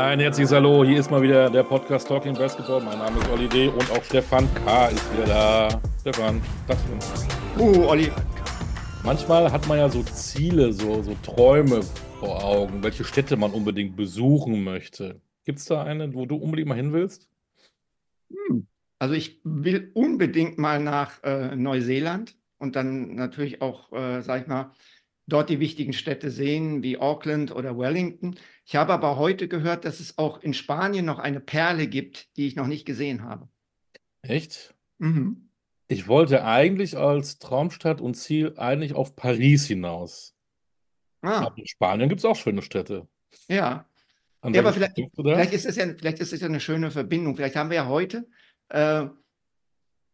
Ein herzliches Hallo, hier ist mal wieder der Podcast Talking Basketball. Mein Name ist Olli D. und auch Stefan K. ist wieder da. Stefan, das Uh, Olli. Manchmal hat man ja so Ziele, so, so Träume vor Augen, welche Städte man unbedingt besuchen möchte. Gibt es da eine, wo du unbedingt mal hin willst? Hm. Also ich will unbedingt mal nach äh, Neuseeland und dann natürlich auch, äh, sag ich mal, dort die wichtigen Städte sehen, wie Auckland oder Wellington. Ich habe aber heute gehört, dass es auch in Spanien noch eine Perle gibt, die ich noch nicht gesehen habe. Echt? Mhm. Ich wollte eigentlich als Traumstadt und Ziel eigentlich auf Paris hinaus. Ah, Aber in Spanien gibt es auch schöne Städte. ja. Ja, aber vielleicht, vielleicht ist es ja, vielleicht ist es ja eine schöne Verbindung. Vielleicht haben wir ja heute äh,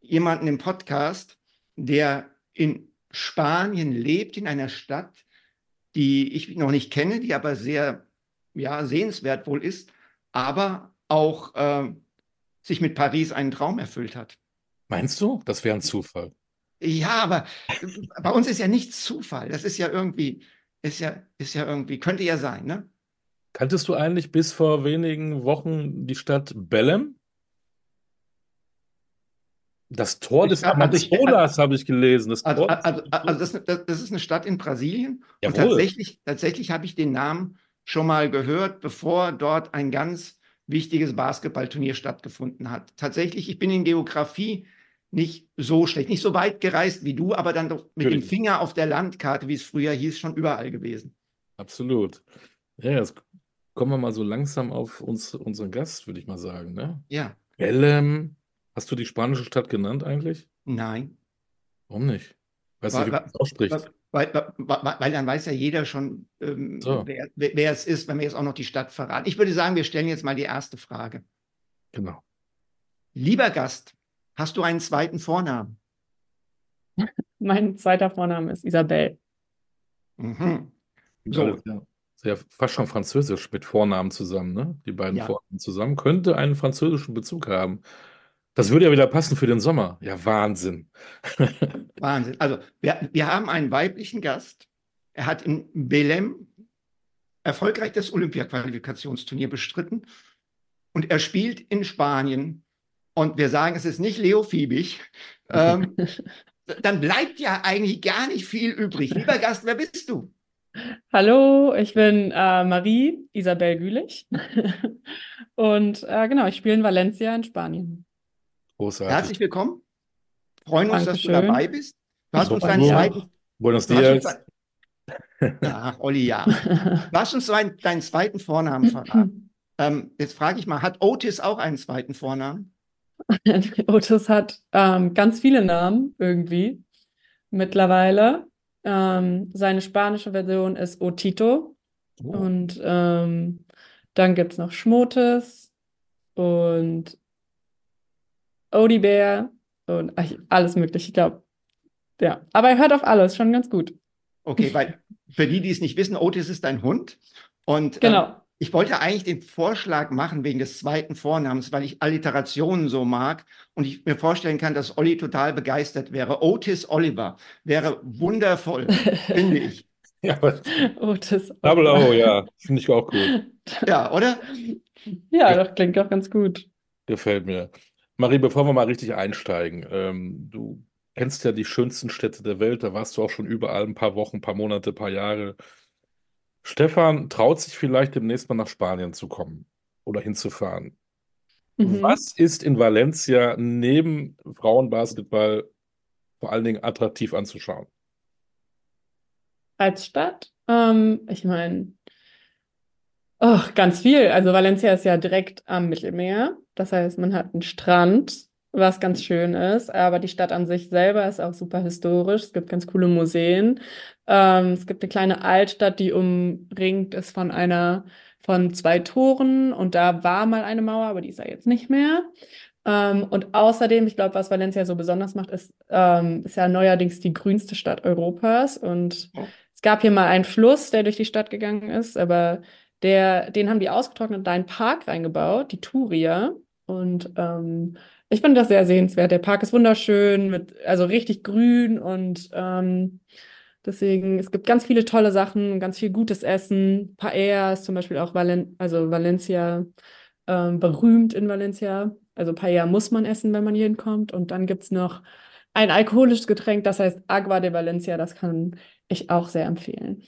jemanden im Podcast, der in Spanien lebt, in einer Stadt, die ich noch nicht kenne, die aber sehr ja, sehenswert wohl ist, aber auch äh, sich mit Paris einen Traum erfüllt hat. Meinst du? Das wäre ein Zufall. Ja, aber bei uns ist ja nichts Zufall. Das ist ja irgendwie, ist ja, ist ja irgendwie, könnte ja sein, ne? Kanntest du eigentlich bis vor wenigen Wochen die Stadt Belém? Das Tor des also Amazonas habe ich gelesen. Das Also, des also, also das, das, ist eine Stadt in Brasilien und Jawohl. tatsächlich, tatsächlich habe ich den Namen schon mal gehört, bevor dort ein ganz wichtiges Basketballturnier stattgefunden hat. Tatsächlich, ich bin in Geografie nicht so schlecht, nicht so weit gereist wie du, aber dann doch mit dem Natürlich. Finger auf der Landkarte, wie es früher hieß, schon überall gewesen. Absolut. Ja, jetzt kommen wir mal so langsam auf uns, unseren Gast, würde ich mal sagen, ne? Ja, Belém. Hast du die spanische Stadt genannt eigentlich? nein. Warum nicht? Weißt du, Wa- wie man es ausspricht? Weil, weil, weil, weil dann weiß ja jeder schon, ähm, So. wer, wer es ist, wenn wir jetzt auch noch die Stadt verraten. Ich würde sagen, wir stellen jetzt mal die erste Frage. Genau. Lieber Gast, hast du einen zweiten Vornamen? Mein zweiter Vorname ist Isabel. Mhm. So. Ja fast schon französisch mit Vornamen zusammen, ne? Die beiden Ja. Vornamen zusammen. Könnte einen französischen Bezug haben. Das würde ja wieder passen für den Sommer. Ja, Wahnsinn. Wahnsinn. Also, wir, wir haben einen weiblichen Gast. Er hat in Belém erfolgreich das Olympia-Qualifikationsturnier bestritten und er spielt in Spanien. Und wir sagen, es ist nicht Leo Fiebig. Ähm, dann bleibt ja eigentlich gar nicht viel übrig. Lieber Gast, wer bist du? Hallo, ich bin äh, Marie Isabel Gülich. Und äh, genau, ich spiele in Valencia in Spanien. Großartig. Herzlich willkommen. Freuen uns, dass du Dankeschön. dabei bist. Du hast uns deinen Ja. zweiten. Buenos dias. Ach, Olli, ja. Du hast uns deinen, deinen zweiten Vornamen verraten. Ähm, jetzt frage ich mal, hat Otis auch einen zweiten Vornamen? Otis hat ähm, ganz viele Namen irgendwie mittlerweile. Ähm, seine spanische Version ist Otito. Oh, Und ähm, dann gibt es noch Schmotes und Odibär und ach, alles Mögliche, ich glaube. Ja, aber er hört auf alles, schon ganz gut. Okay, weil für die, die es nicht wissen, Otis ist ein Hund. Und ähm, Genau. ich wollte eigentlich den Vorschlag machen wegen des zweiten Vornamens, weil ich Alliterationen so mag und ich mir vorstellen kann, dass Olli total begeistert wäre. Otis Oliver wäre wundervoll, finde ich. Ja, aber Otis Double Oliver. O, ja. Finde ich auch gut. Ja, oder? Ja, das klingt auch ganz gut. Gefällt mir. Marie, bevor wir mal richtig einsteigen, ähm, du kennst ja die schönsten Städte der Welt, da warst du auch schon überall ein paar Wochen, ein paar Monate, ein paar Jahre. Stefan traut sich vielleicht demnächst mal nach Spanien zu kommen oder hinzufahren. Mhm. Was ist in Valencia neben Frauenbasketball vor allen Dingen attraktiv anzuschauen? Als Stadt, ähm, ich meine, oh, ganz viel. Also Valencia ist ja direkt am Mittelmeer. Das heißt, man hat einen Strand, was ganz schön ist, aber die Stadt an sich selber ist auch super historisch. Es gibt ganz coole Museen. Ähm, es gibt eine kleine Altstadt, die umringt ist von einer, von zwei Toren und da war mal eine Mauer, aber die ist ja jetzt nicht mehr. Ähm, und außerdem, ich glaube, was Valencia so besonders macht, ist, ähm, ist ja neuerdings die grünste Stadt Europas und Oh. es gab hier mal einen Fluss, der durch die Stadt gegangen ist, aber der, den haben die ausgetrocknet und da einen Park reingebaut, die Turia. Und ähm, ich finde das sehr sehenswert. Der Park ist wunderschön, mit, also richtig grün und ähm, Deswegen, es gibt ganz viele tolle Sachen, ganz viel gutes Essen. Paella ist zum Beispiel auch Valen also Valencia ähm, berühmt in Valencia. Also Paella muss man essen, wenn man hier hinkommt. Und dann gibt es noch ein alkoholisches Getränk, das heißt Agua de Valencia. Das kann ich auch sehr empfehlen.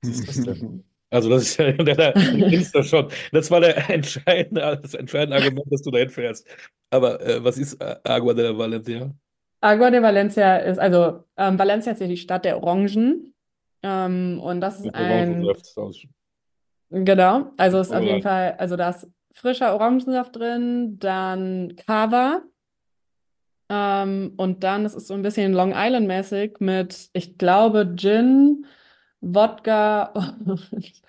Ist das denn? Also das ist ja der, der schon. Das war der entscheidende, das entscheidende Argument, dass du dahin fährst. Aber äh, was ist Agua de Valencia? Agua de Valencia ist, also ähm, Valencia ist ja die Stadt der Orangen. Ähm, und das ist ein, genau, also ist auf jeden Fall, also da ist frischer Orangensaft drin, dann Cava. Ähm, und dann, es ist so ein bisschen Long Island-mäßig mit, ich glaube, Gin, Wodka und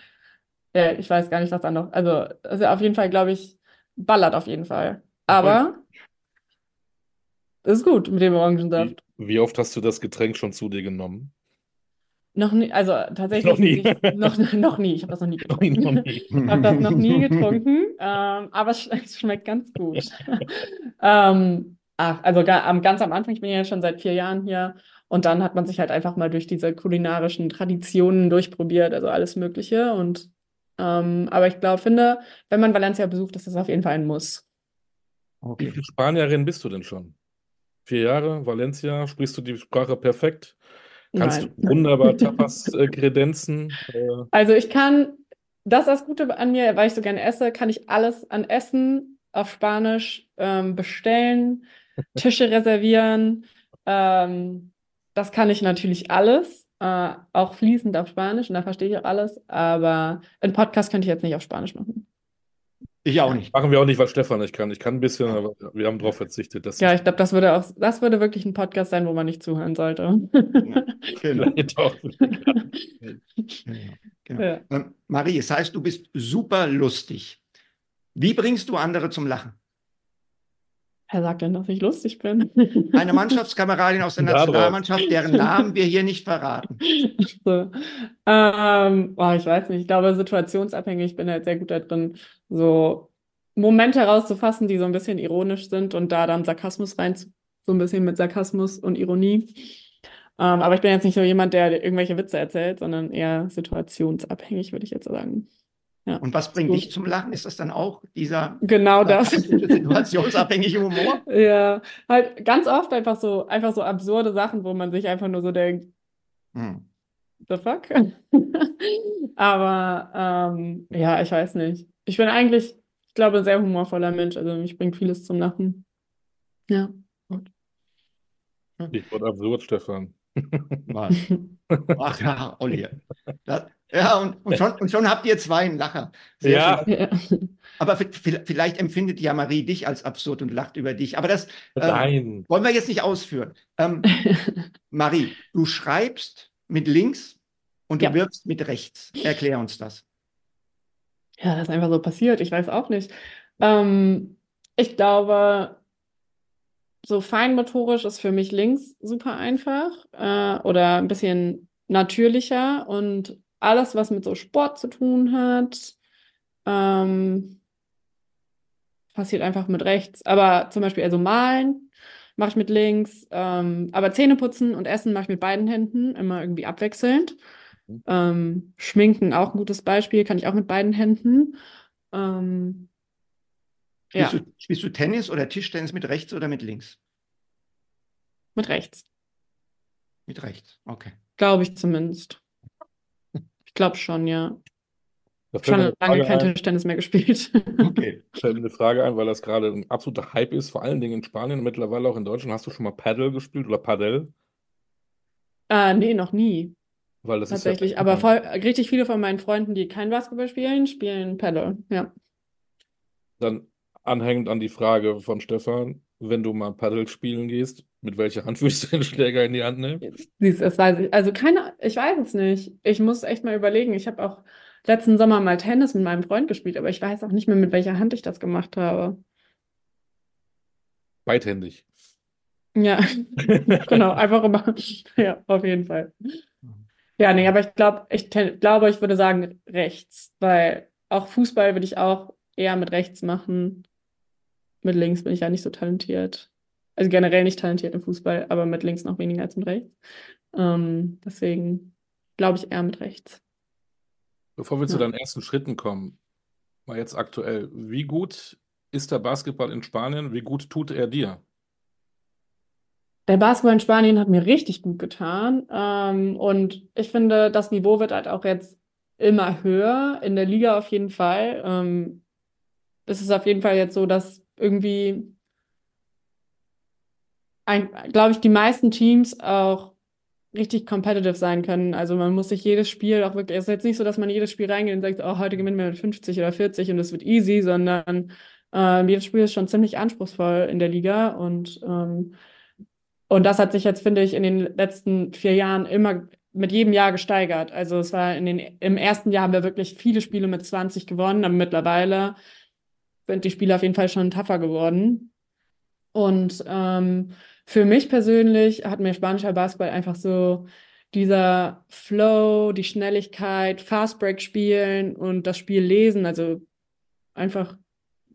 ja, ich weiß gar nicht, was da noch. Also, also auf jeden Fall, glaube ich, ballert auf jeden Fall. Aber ist gut mit dem Wie, Orangensaft. wie oft hast du das Getränk schon zu dir genommen? Noch nie, also tatsächlich Noch nie. nicht, noch, noch nie. Ich habe das noch nie Noch nie, noch getrunken. nie. Ich habe das noch nie getrunken, ähm, aber es, es schmeckt ganz gut. ähm, ach, also ganz am Anfang, ich bin ja schon seit vier Jahren hier und dann hat man sich halt einfach mal durch diese kulinarischen Traditionen durchprobiert, also alles Mögliche. Und ähm, aber ich glaube, finde, wenn man Valencia besucht, ist das auf jeden Fall ein Muss. Wie Okay. viel Spanierin bist du denn schon? Vier Jahre, Valencia, sprichst du die Sprache perfekt? Kannst Nein. du wunderbar Tapas äh, kredenzen? Äh, Also ich kann, das ist das Gute an mir, weil ich so gerne esse, kann ich alles an Essen auf Spanisch ähm, bestellen, Tische reservieren. Ähm, das kann ich natürlich alles, äh, auch fließend auf Spanisch und da verstehe ich auch alles, aber einen Podcast könnte ich jetzt nicht auf Spanisch machen. Ich auch nicht. machen wir auch nicht, weil Stefan nicht kann. Ich kann ein bisschen, aber wir haben darauf verzichtet. Dass Ja, ich glaube, das würde auch, das würde wirklich ein Podcast sein, wo man nicht zuhören sollte. Genau. Vielleicht auch. Genau. Ja. Ähm, Marie, es heißt, du bist super lustig. Wie bringst du andere zum Lachen? Wer sagt denn, dass ich lustig bin? Eine Mannschaftskameradin aus der. Nationalmannschaft, deren Namen wir hier nicht verraten. So. Ähm, oh, ich weiß nicht, ich glaube, situationsabhängig, ich bin halt sehr gut da drin, so Momente herauszufassen, die so ein bisschen ironisch sind und da dann Sarkasmus rein, so ein bisschen mit Sarkasmus und Ironie. Ähm, aber ich bin jetzt nicht so jemand, der irgendwelche Witze erzählt, sondern eher situationsabhängig, würde ich jetzt sagen. Ja. Und was bringt dich zum Lachen? Ist das dann auch dieser Genau das. situationsabhängige Humor? Ja, halt ganz oft einfach so, einfach so absurde Sachen, wo man sich einfach nur so denkt, Hm. the fuck? Aber ähm, ja, ich weiß nicht. Ich bin eigentlich, ich glaube, ein sehr humorvoller Mensch. Also mich bringt vieles zum Lachen. Ja. Ich wurde absurd, Stefan. Ach ja, Olli. Das, ja, und, und, schon, und schon habt ihr zwei einen Lacher. Sehr Ja. schön. Aber vielleicht empfindet ja Marie dich als absurd und lacht über dich. Aber das ähm, wollen wir jetzt nicht ausführen. Ähm, Marie, du schreibst mit links und du Ja. wirkst mit rechts. Erklär uns das. Ja, das ist einfach so passiert. Ich weiß auch nicht. Ähm, ich glaube, so feinmotorisch ist für mich links super einfach äh, oder ein bisschen natürlicher und alles, was mit so Sport zu tun hat, ähm, passiert einfach mit rechts. Aber zum Beispiel, also malen mache ich mit links, ähm, aber Zähne putzen und Essen mache ich mit beiden Händen, immer irgendwie abwechselnd. Ähm, Schminken auch ein gutes Beispiel, kann ich auch mit beiden Händen. Ähm, ja, Spielst, du, spielst du Tennis oder Tischtennis mit rechts oder mit links? mit rechts, Mit rechts, okay. glaube ich zumindest. Ich glaube schon, ja. Da fällt Schon lange Frage kein ein, Tischtennis mehr gespielt. okay. fällt mir eine Frage ein, weil das gerade ein absoluter Hype ist, vor allen Dingen in Spanien und mittlerweile auch in Deutschland. Hast du schon mal Paddle gespielt oder Padel? Äh, nee, noch nie, Weil das ist tatsächlich. ja, Aber voll, richtig viele von meinen Freunden, die kein Basketball spielen, spielen Paddle. Ja. Dann anhängend an die Frage von Stefan, wenn du mal Paddle spielen gehst, mit welcher Hand würdest du den Schläger in die Hand nehmen? Das weiß ich. Also keine, ich weiß es nicht. Ich muss echt mal überlegen. Ich habe auch letzten Sommer mal Tennis mit meinem Freund gespielt, aber ich weiß auch nicht mehr, mit welcher Hand ich das gemacht habe. Beidhändig. Ja, genau, einfach immer. Ja, auf jeden Fall. Ja, nee, aber ich glaube, ich glaube, ich würde sagen rechts, weil auch Fußball würde ich auch eher mit rechts machen. Mit links bin ich ja nicht so talentiert. Also generell nicht talentiert im Fußball, aber mit links noch weniger als mit rechts. Ähm, deswegen, glaube ich, eher mit rechts. Bevor wir ja. zu deinen ersten Schritten kommen, mal jetzt aktuell, wie gut ist der Basketball in Spanien? Wie gut tut er dir? Der Basketball in Spanien hat mir richtig gut getan. Ähm, und ich finde, das Niveau wird halt auch jetzt immer höher, in der Liga auf jeden Fall. Ähm, es ist auf jeden Fall jetzt so, dass irgendwie, glaube ich, die meisten Teams auch richtig competitive sein können. Also man muss sich jedes Spiel auch wirklich, es ist jetzt nicht so, dass man jedes Spiel reingeht und sagt, oh, heute gewinnen wir mit 50 oder 40 und es wird easy, sondern äh, jedes Spiel ist schon ziemlich anspruchsvoll in der Liga und ähm, und das hat sich jetzt, finde ich, in den letzten vier Jahren immer mit jedem Jahr gesteigert. Also es war in den, im ersten Jahr haben wir wirklich viele Spiele mit 20 gewonnen, aber mittlerweile sind die Spiele auf jeden Fall schon tougher geworden. Und ähm, für mich persönlich hat mir spanischer Basketball einfach so dieser Flow, die Schnelligkeit, Fastbreak spielen und das Spiel lesen, also einfach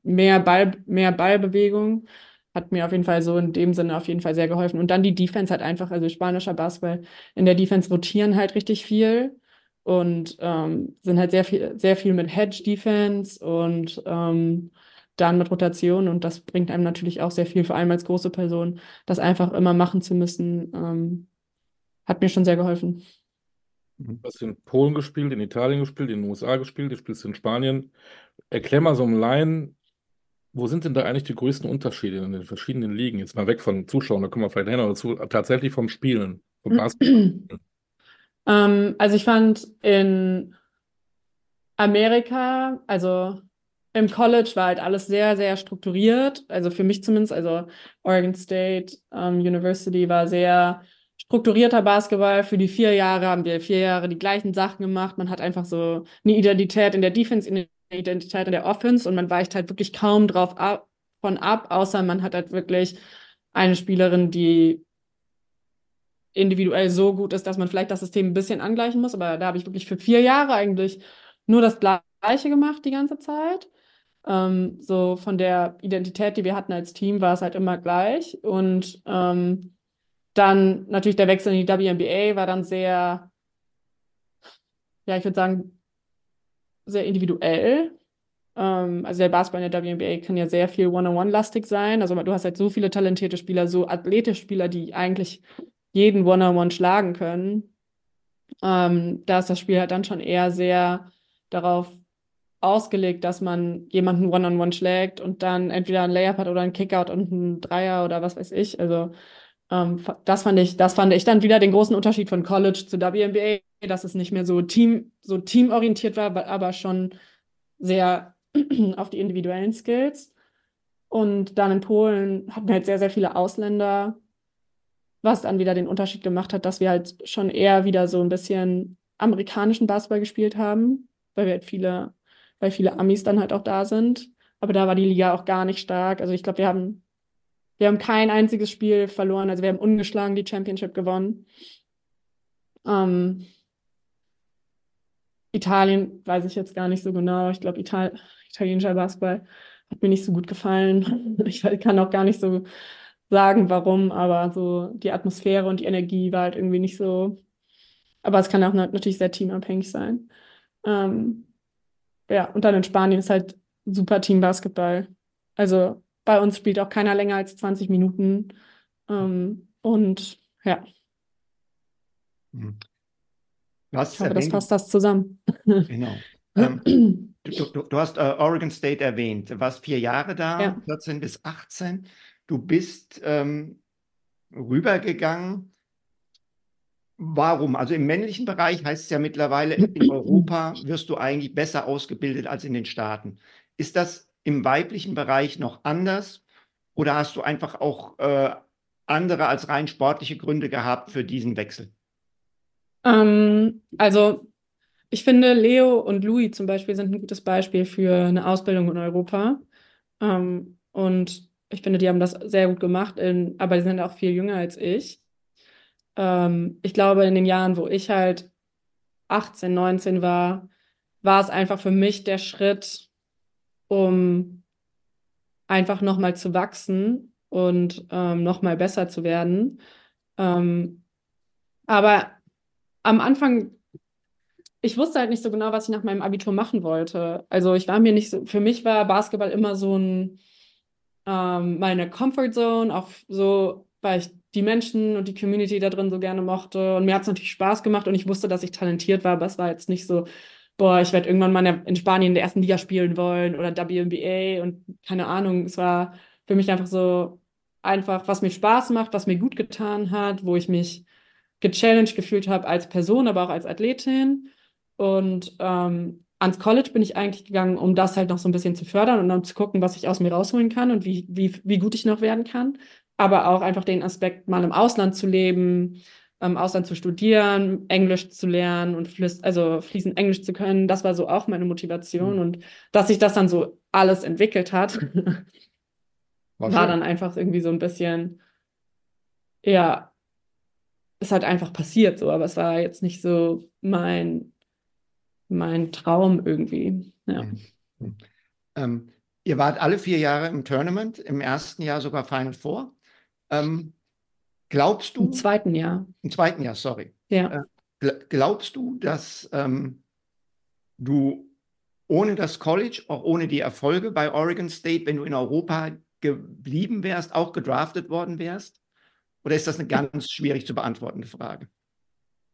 mehr Ball, mehr Ballbewegung hat mir auf jeden Fall so in dem Sinne auf jeden Fall sehr geholfen. Und dann die Defense halt einfach, also spanischer Basketball, in der Defense rotieren halt richtig viel und ähm, sind halt sehr viel, sehr viel mit Hedge-Defense und ähm, dann mit Rotation und das bringt einem natürlich auch sehr viel, vor allem als große Person, das einfach immer machen zu müssen, ähm, hat mir schon sehr geholfen. Du hast in Polen gespielt, in Italien gespielt, in den USA gespielt, du spielst in Spanien. Erklär mal so im Laien, wo sind denn da eigentlich die größten Unterschiede in den verschiedenen Ligen? Jetzt mal weg von Zuschauern, da kommen wir vielleicht hin, aber zu, tatsächlich vom Spielen, vom Basketball. Ähm, also ich fand in Amerika, also im College war halt alles sehr, sehr strukturiert. Also für mich zumindest, also Oregon State um, University war sehr strukturierter Basketball. Für die vier Jahre haben wir vier Jahre die gleichen Sachen gemacht. Man hat einfach so eine Identität in der Defense, eine Identität in der Offense und man weicht halt wirklich kaum drauf ab, von ab, außer man hat halt wirklich eine Spielerin, die individuell so gut ist, dass man vielleicht das System ein bisschen angleichen muss. Aber da habe ich wirklich für vier Jahre eigentlich nur das Gleiche gemacht die ganze Zeit. Ähm, so von der Identität, die wir hatten als Team, war es halt immer gleich. Und ähm, dann natürlich der Wechsel in die WNBA war dann sehr, ja, ich würde sagen, sehr individuell. Ähm, also der Basketball in der WNBA kann ja sehr viel One-on-One-lastig sein. Also du hast halt so viele talentierte Spieler, so athletische Spieler, die eigentlich jeden One-on-One -on -One schlagen können. Ähm, da ist das Spiel halt dann schon eher sehr darauf ausgelegt, dass man jemanden One-on-One -on -one schlägt und dann entweder ein Layup hat oder ein Kickout und ein Dreier oder was weiß ich. Also ähm, das fand ich, das fand ich dann wieder den großen Unterschied von College zu WNBA, dass es nicht mehr so Team, so teamorientiert war, aber schon sehr auf die individuellen Skills. Und dann in Polen hatten halt sehr, sehr viele Ausländer, was dann wieder den Unterschied gemacht hat, dass wir halt schon eher wieder so ein bisschen amerikanischen Basketball gespielt haben, weil wir halt viele weil viele Amis dann halt auch da sind. Aber da war die Liga auch gar nicht stark. Also ich glaube, wir haben, wir haben kein einziges Spiel verloren. Also wir haben ungeschlagen die Championship gewonnen. Ähm, Italien weiß ich jetzt gar nicht so genau. Ich glaube, Ital italienischer Basketball hat mir nicht so gut gefallen. Ich kann auch gar nicht so sagen, warum, aber so die Atmosphäre und die Energie war halt irgendwie nicht so. Aber es kann auch natürlich sehr teamabhängig sein. Ähm, ja, und dann in Spanien ist halt super Team-Basketball. Also bei uns spielt auch keiner länger als 20 Minuten. Ähm, und ja. Mhm. Du hast ich hoffe, das passt das zusammen. Genau. ähm, du, du, du, hast äh, Oregon State erwähnt. Du warst vier Jahre da, ja. 14 bis 18. Du bist ähm, rübergegangen Warum? Also im männlichen Bereich heißt es ja mittlerweile, in Europa wirst du eigentlich besser ausgebildet als in den Staaten. Ist das im weiblichen Bereich noch anders oder hast du einfach auch äh, andere als rein sportliche Gründe gehabt für diesen Wechsel? Ähm, also ich finde, Leo und Louis zum Beispiel sind ein gutes Beispiel für eine Ausbildung in Europa. Ähm, und ich finde, die haben das sehr gut gemacht, in, aber die sind auch viel jünger als ich. Ähm, ich glaube, in den Jahren, wo ich halt 18, 19 war, war es einfach für mich der Schritt, um einfach nochmal zu wachsen und ähm, nochmal besser zu werden. Ähm, aber am Anfang ich wusste halt nicht so genau, was ich nach meinem Abitur machen wollte. Also ich war mir nicht so, für mich war Basketball immer so ein, ähm, meine Comfort Zone, auch so, weil ich die Menschen und die Community da drin so gerne mochte. Und mir hat es natürlich Spaß gemacht und ich wusste, dass ich talentiert war, aber es war jetzt nicht so, boah, ich werde irgendwann mal in Spanien in der ersten Liga spielen wollen oder WNBA und keine Ahnung. Es war für mich einfach so einfach, was mir Spaß macht, was mir gut getan hat, wo ich mich gechallenged gefühlt habe als Person, aber auch als Athletin. Und ähm, ans College bin ich eigentlich gegangen, um das halt noch so ein bisschen zu fördern und dann zu gucken, was ich aus mir rausholen kann und wie, wie, wie gut ich noch werden kann. Aber auch einfach den Aspekt, mal im Ausland zu leben, im Ausland zu studieren, Englisch zu lernen und fließ, also fließend Englisch zu können. Das war so auch meine Motivation. Mhm. Und dass sich das dann so alles entwickelt hat, war, war dann einfach irgendwie so ein bisschen, ja, es hat einfach passiert so, aber es war jetzt nicht so mein mein Traum irgendwie. Ja. Mhm. Ähm, ihr wart alle vier Jahre im Tournament, im ersten Jahr sogar Final Four. Ähm, glaubst du? Im zweiten Jahr. Im zweiten Jahr, sorry. Ja. Äh, glaubst du, dass ähm, du ohne das College, auch ohne die Erfolge bei Oregon State, wenn du in Europa geblieben wärst, auch gedraftet worden wärst? Oder ist das eine ganz schwierig zu beantwortende Frage?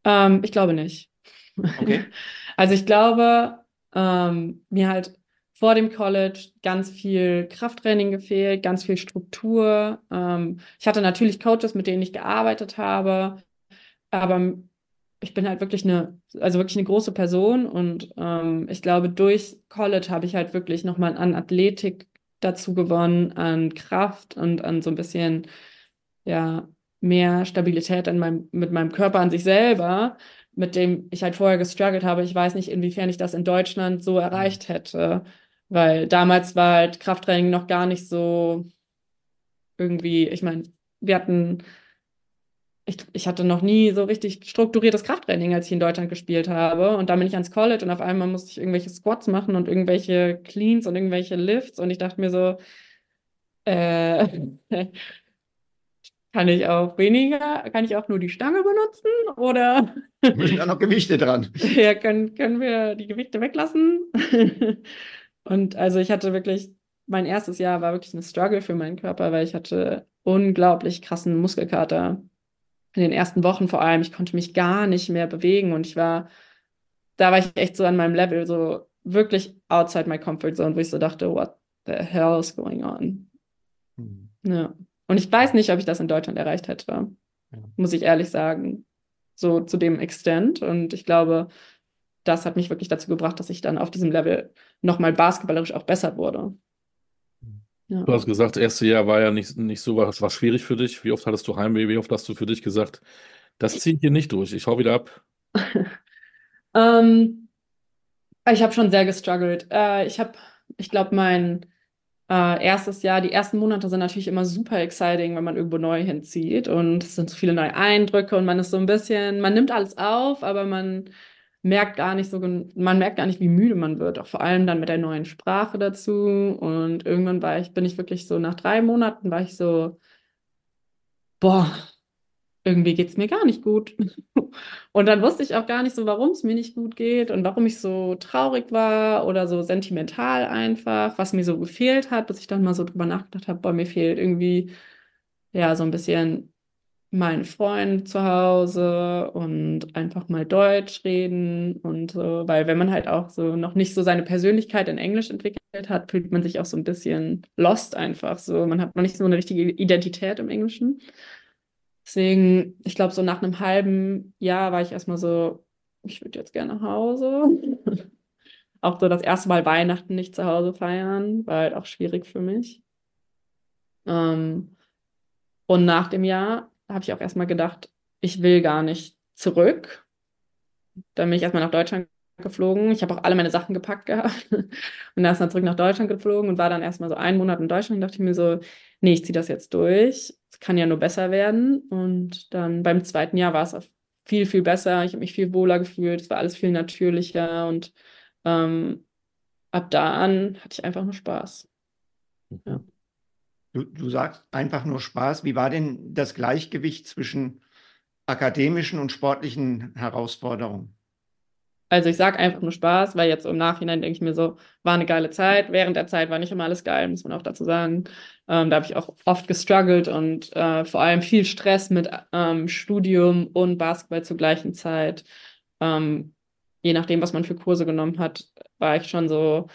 Ähm, ich glaube nicht. Okay. Also ich glaube, ähm, mir halt vor dem College ganz viel Krafttraining gefehlt, ganz viel Struktur. Ähm, ich hatte natürlich Coaches, mit denen ich gearbeitet habe, aber ich bin halt wirklich eine, also wirklich eine große Person und ähm, ich glaube, durch College habe ich halt wirklich nochmal an Athletik dazu gewonnen, an Kraft und an so ein bisschen, ja, mehr Stabilität in meinem, mit meinem Körper an sich selber, mit dem ich halt vorher gestruggelt habe. Ich weiß nicht, inwiefern ich das in Deutschland so erreicht hätte, weil damals war halt Krafttraining noch gar nicht so irgendwie, ich meine, wir hatten, ich, ich hatte noch nie so richtig strukturiertes Krafttraining, als ich in Deutschland gespielt habe. Und dann bin ich ans College und auf einmal musste ich irgendwelche Squats machen und irgendwelche Cleans und irgendwelche Lifts. Und ich dachte mir so, äh, Kann ich auch weniger, kann ich auch nur die Stange benutzen oder? Müssen da noch Gewichte dran. ja, können, können wir die Gewichte weglassen? und also ich hatte wirklich, mein erstes Jahr war wirklich ein Struggle für meinen Körper, weil ich hatte unglaublich krassen Muskelkater. In den ersten Wochen vor allem, ich konnte mich gar nicht mehr bewegen und ich war, da war ich echt so an meinem Level, so wirklich outside my comfort zone, wo ich so dachte, what the hell is going on? Hm. Ja. Und ich weiß nicht, ob ich das in Deutschland erreicht hätte, ja. muss ich ehrlich sagen. So zu dem Extent. Und ich glaube, das hat mich wirklich dazu gebracht, dass ich dann auf diesem Level nochmal basketballerisch auch besser wurde. Ja. Du hast gesagt, das erste Jahr war ja nicht, nicht so, was war schwierig für dich. Wie oft hattest du Heimweh? Wie oft hast du für dich gesagt, das ziehe ich hier nicht durch, ich hau wieder ab? ähm, ich habe schon sehr gestruggelt. Äh, ich habe, ich glaube, mein äh, erstes Jahr, die ersten Monate sind natürlich immer super exciting, wenn man irgendwo neu hinzieht und es sind so viele neue Eindrücke und man ist so ein bisschen, man nimmt alles auf, aber man merkt gar nicht so, man merkt gar nicht, wie müde man wird, auch vor allem dann mit der neuen Sprache dazu. Und irgendwann war ich, bin ich wirklich so nach drei Monaten war ich so, boah, irgendwie geht es mir gar nicht gut. Und dann wusste ich auch gar nicht so, warum es mir nicht gut geht und warum ich so traurig war oder so sentimental einfach, was mir so gefehlt hat, bis ich dann mal so drüber nachgedacht habe, boah, mir fehlt irgendwie ja so ein bisschen mein Freund zu Hause und einfach mal Deutsch reden und so, weil wenn man halt auch so noch nicht so seine Persönlichkeit in Englisch entwickelt hat, fühlt man sich auch so ein bisschen lost einfach so, man hat noch nicht so eine richtige Identität im Englischen. Deswegen, ich glaube, so nach einem halben Jahr war ich erstmal so, ich würde jetzt gerne nach Hause. auch so das erste Mal Weihnachten nicht zu Hause feiern, war halt auch schwierig für mich. Ähm, und nach dem Jahr habe ich auch erstmal gedacht, ich will gar nicht zurück. Dann bin ich erstmal nach Deutschland geflogen. Ich habe auch alle meine Sachen gepackt gehabt und dann erstmal zurück nach Deutschland geflogen und war dann erstmal so einen Monat in Deutschland und dachte ich mir so, nee, ich ziehe das jetzt durch. Es kann ja nur besser werden. Und dann beim zweiten Jahr war es auch viel, viel besser. Ich habe mich viel wohler gefühlt. Es war alles viel natürlicher und ähm, ab da an hatte ich einfach nur Spaß. Ja. Du, du sagst einfach nur Spaß. Wie war denn das Gleichgewicht zwischen akademischen und sportlichen Herausforderungen? Also ich sage einfach nur Spaß, weil jetzt im Nachhinein denke ich mir so, war eine geile Zeit. Während der Zeit war nicht immer alles geil, muss man auch dazu sagen. Ähm, da habe ich auch oft gestruggelt und äh, vor allem viel Stress mit ähm, Studium und Basketball zur gleichen Zeit. Ähm, je nachdem, was man für Kurse genommen hat, war ich schon so,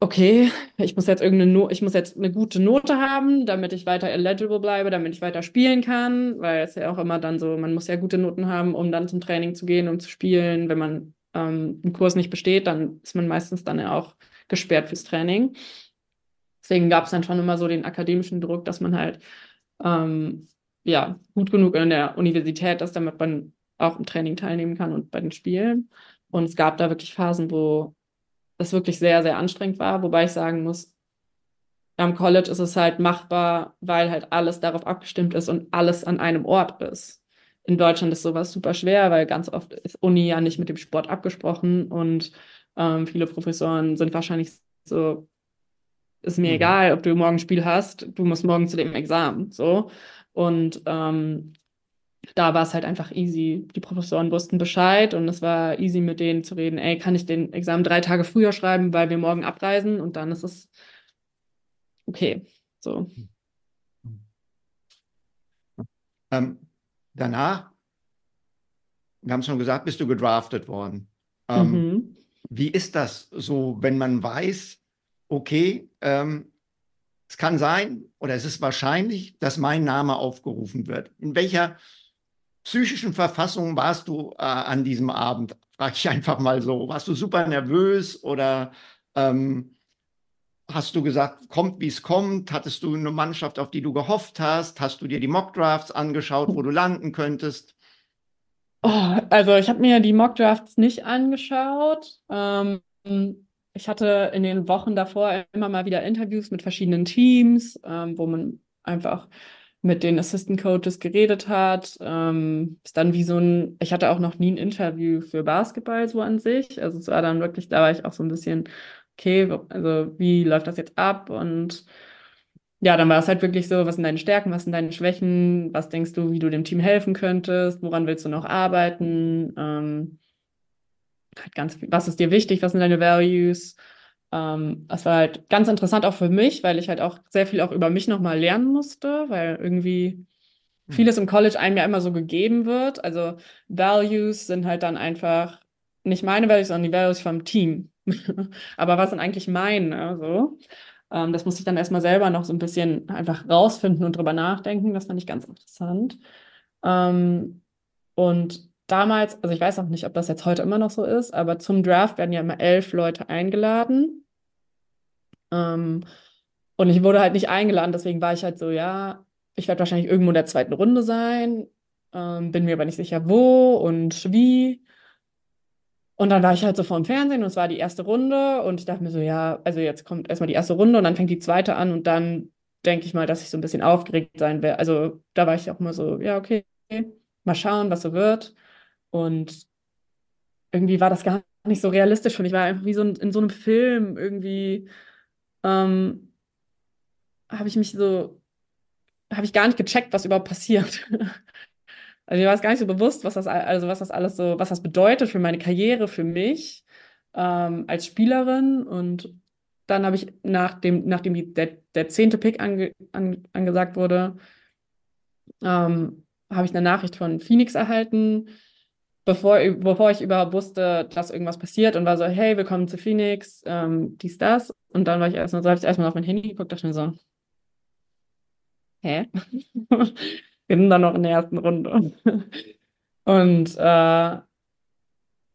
okay, ich muss jetzt irgendeine no ich muss jetzt eine gute Note haben, damit ich weiter eligible bleibe, damit ich weiter spielen kann, weil es ja auch immer dann so, man muss ja gute Noten haben, um dann zum Training zu gehen, um zu spielen. Wenn man ähm, einen Kurs nicht besteht, dann ist man meistens dann ja auch gesperrt fürs Training. Deswegen gab es dann schon immer so den akademischen Druck, dass man halt ähm, ja gut genug in der Universität ist, damit man auch im Training teilnehmen kann und bei den Spielen. Und es gab da wirklich Phasen, wo das wirklich sehr, sehr anstrengend war, wobei ich sagen muss, am College ist es halt machbar, weil halt alles darauf abgestimmt ist und alles an einem Ort ist. In Deutschland ist sowas super schwer, weil ganz oft ist Uni ja nicht mit dem Sport abgesprochen und ähm, viele Professoren sind wahrscheinlich so, ist mir mhm. egal, ob du morgen ein Spiel hast, du musst morgen zu dem Examen. So. Und ähm, da war es halt einfach easy. Die Professoren wussten Bescheid und es war easy mit denen zu reden, ey, kann ich den Examen drei Tage früher schreiben, weil wir morgen abreisen und dann ist es okay. So. Ähm, danach, wir haben es schon gesagt, bist du gedraftet worden. Ähm, mhm. Wie ist das so, wenn man weiß, okay, ähm, es kann sein oder es ist wahrscheinlich, dass mein Name aufgerufen wird. In welcher psychischen Verfassung warst du äh, an diesem Abend? Frage ich einfach mal so. Warst du super nervös oder ähm, hast du gesagt, kommt wie es kommt? Hattest du eine Mannschaft, auf die du gehofft hast? Hast du dir die Mockdrafts angeschaut, wo du landen könntest? Oh, also ich habe mir die Mockdrafts nicht angeschaut. Ähm, ich hatte in den Wochen davor immer mal wieder Interviews mit verschiedenen Teams, ähm, wo man einfach mit den Assistant Coaches geredet hat. Ähm, ist dann wie so ein, ich hatte auch noch nie ein Interview für Basketball so an sich. Also es war dann wirklich, da war ich auch so ein bisschen, okay, also wie läuft das jetzt ab? Und ja, dann war es halt wirklich so, was sind deine Stärken, was sind deine Schwächen, was denkst du, wie du dem Team helfen könntest, woran willst du noch arbeiten? Ähm, halt ganz, was ist dir wichtig, was sind deine Values? Ähm, es war halt ganz interessant auch für mich, weil ich halt auch sehr viel auch über mich nochmal lernen musste, weil irgendwie hm. vieles im College einem ja immer so gegeben wird. Also Values sind halt dann einfach nicht meine Values, sondern die Values vom Team. Aber was sind eigentlich meine? So. Ähm, das musste ich dann erstmal selber noch so ein bisschen einfach rausfinden und drüber nachdenken. Das fand ich ganz interessant. Ähm, und damals, also ich weiß auch nicht, ob das jetzt heute immer noch so ist, aber zum Draft werden ja immer elf Leute eingeladen. Ähm, und ich wurde halt nicht eingeladen, deswegen war ich halt so, ja, ich werde wahrscheinlich irgendwo in der zweiten Runde sein, ähm, bin mir aber nicht sicher, wo und wie. Und dann war ich halt so vor dem Fernsehen und es war die erste Runde und ich dachte mir so, ja, also jetzt kommt erstmal die erste Runde und dann fängt die zweite an und dann denke ich mal, dass ich so ein bisschen aufgeregt sein werde. Also da war ich auch immer so, ja, okay, mal schauen, was so wird. Und irgendwie war das gar nicht so realistisch für mich. War einfach wie so in so einem Film irgendwie. Ähm, habe ich mich so, habe ich gar nicht gecheckt, was überhaupt passiert. Also mir war es gar nicht so bewusst, was das, also was das alles so, was das bedeutet für meine Karriere, für mich ähm, als Spielerin. Und dann habe ich nach dem, nachdem die, der, der zehnte Pick ange, an, angesagt wurde, ähm, habe ich eine Nachricht von Phoenix erhalten, bevor, bevor ich überhaupt wusste, dass irgendwas passiert und war so, hey, willkommen zu Phoenix, ähm, dies, das. Und dann war ich erstmal, so habe ich erstmal auf mein Handy geguckt, dachte mir so, hä? Wir sind dann noch in der ersten Runde. Und äh,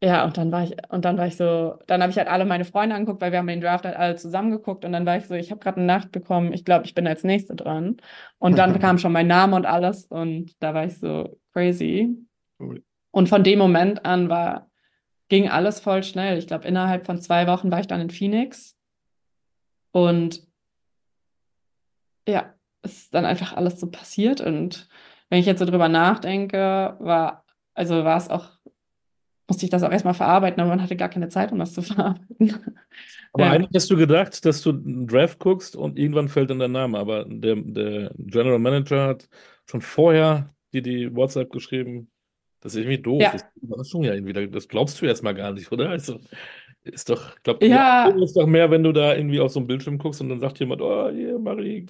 ja, und dann war ich, und dann war ich so, dann habe ich halt alle meine Freunde angeguckt, weil wir haben den Draft halt alle zusammengeguckt und dann war ich so, ich habe gerade eine Nacht bekommen, ich glaube, ich bin als Nächste dran. Und dann kam schon mein Name und alles und da war ich so crazy. Cool. Und von dem Moment an war, ging alles voll schnell. Ich glaube, innerhalb von zwei Wochen war ich dann in Phoenix. Und ja, es ist dann einfach alles so passiert. Und wenn ich jetzt so drüber nachdenke, war, also war es auch, musste ich das auch erstmal verarbeiten, aber man hatte gar keine Zeit, um das zu verarbeiten. Aber ja. eigentlich hast du gedacht, dass du einen Draft guckst und irgendwann fällt dann der Name. Aber der, der General Manager hat schon vorher dir die WhatsApp geschrieben, Das ist irgendwie doof. Ja. Das ist eine Überraschung ja irgendwie. Das glaubst du erstmal gar nicht, oder? Also, ist doch, ich glaube, Ja. ist doch mehr, wenn du da irgendwie auf so einen Bildschirm guckst und dann sagt jemand, oh, hier, Marie,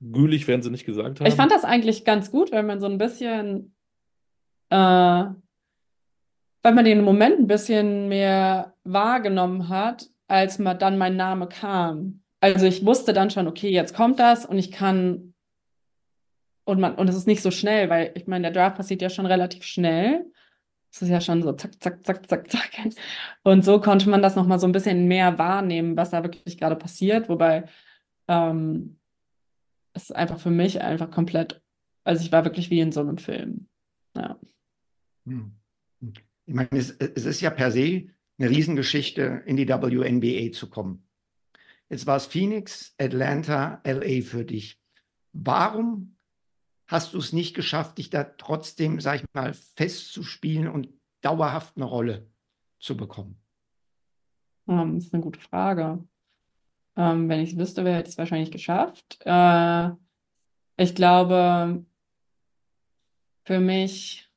Gülich werden sie nicht gesagt haben. Ich fand das eigentlich ganz gut, weil man so ein bisschen, äh, weil man den Moment ein bisschen mehr wahrgenommen hat, als mal dann mein Name kam. Also ich wusste dann schon, okay, jetzt kommt das und ich kann und man und es ist nicht so schnell, weil ich meine, der Draft passiert ja schon relativ schnell. Es ist ja schon so zack, zack, zack, zack, zack. Und so konnte man das nochmal so ein bisschen mehr wahrnehmen, was da wirklich gerade passiert, wobei ähm, es einfach für mich einfach komplett, also ich war wirklich wie in so einem Film. Ja. Hm. Ich meine, es, es ist ja per se eine Riesengeschichte, in die WNBA zu kommen. Jetzt war es Phoenix, Atlanta, LA für dich. Warum hast du es nicht geschafft, dich da trotzdem, sag ich mal, festzuspielen und dauerhaft eine Rolle zu bekommen? Ähm, das ist eine gute Frage. Ähm, wenn ich es wüsste, hätte ich es wahrscheinlich geschafft. Äh, ich glaube, für mich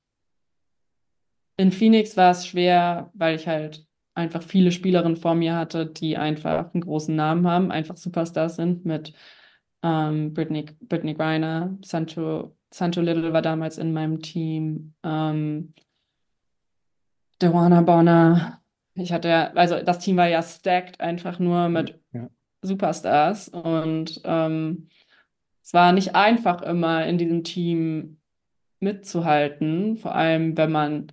in Phoenix war es schwer, weil ich halt einfach viele Spielerinnen vor mir hatte, die einfach einen großen Namen haben, einfach Superstars sind mit ähm, Brittany, Brittany Griner, Sancho, Sancho Little war damals in meinem Team, ähm, Dewana Bonner. Ich hatte ja, also das Team war ja stacked einfach nur mit Ja. Superstars und ähm, es war nicht einfach immer in diesem Team mitzuhalten, vor allem wenn man,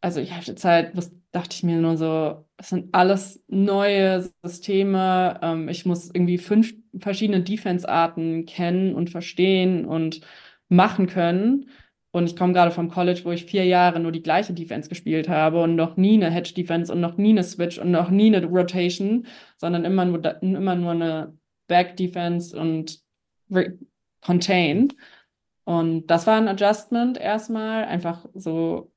also ich hatte Zeit, was dachte ich mir nur so, es sind alles neue Systeme, ähm, ich muss irgendwie fünf verschiedene Defense-Arten kennen und verstehen und machen können. Und ich komme gerade vom College, wo ich vier Jahre nur die gleiche Defense gespielt habe und noch nie eine Hedge-Defense und noch nie eine Switch und noch nie eine Rotation, sondern immer nur, immer nur eine Back-Defense und Contain. Und das war ein Adjustment erstmal, einfach so,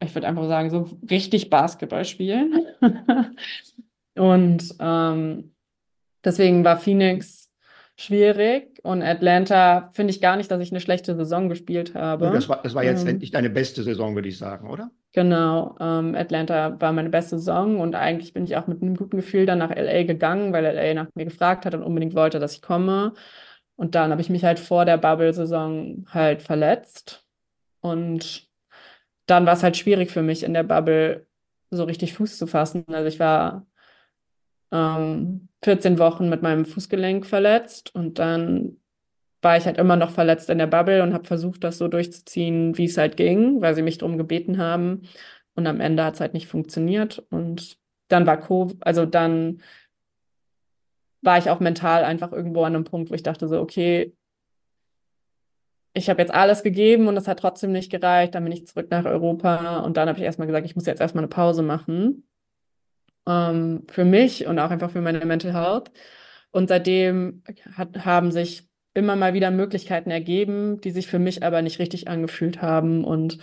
ich würde einfach sagen, so richtig Basketball spielen. Und ähm, deswegen war Phoenix schwierig und Atlanta finde ich gar nicht, dass ich eine schlechte Saison gespielt habe. Das war, das war jetzt Ähm, endlich deine beste Saison, würde ich sagen, oder? Genau, ähm, Atlanta war meine beste Saison und eigentlich bin ich auch mit einem guten Gefühl dann nach LA gegangen, weil LA nach mir gefragt hat und unbedingt wollte, dass ich komme. Und dann habe ich mich halt vor der Bubble-Saison halt verletzt. Und dann war es halt schwierig für mich in der Bubble so richtig Fuß zu fassen. Also ich war ähm, 14 Wochen mit meinem Fußgelenk verletzt und dann war ich halt immer noch verletzt in der Bubble und habe versucht, das so durchzuziehen, wie es halt ging, weil sie mich darum gebeten haben. Und am Ende hat es halt nicht funktioniert. Und dann war Covid, also dann war ich auch mental einfach irgendwo an einem Punkt, wo ich dachte so, okay, ich habe jetzt alles gegeben und es hat trotzdem nicht gereicht. Dann bin ich zurück nach Europa und dann habe ich erstmal gesagt, ich muss jetzt erstmal eine Pause machen. Ähm, für mich und auch einfach für meine Mental Health. Und seitdem hat, haben sich immer mal wieder Möglichkeiten ergeben, die sich für mich aber nicht richtig angefühlt haben. Und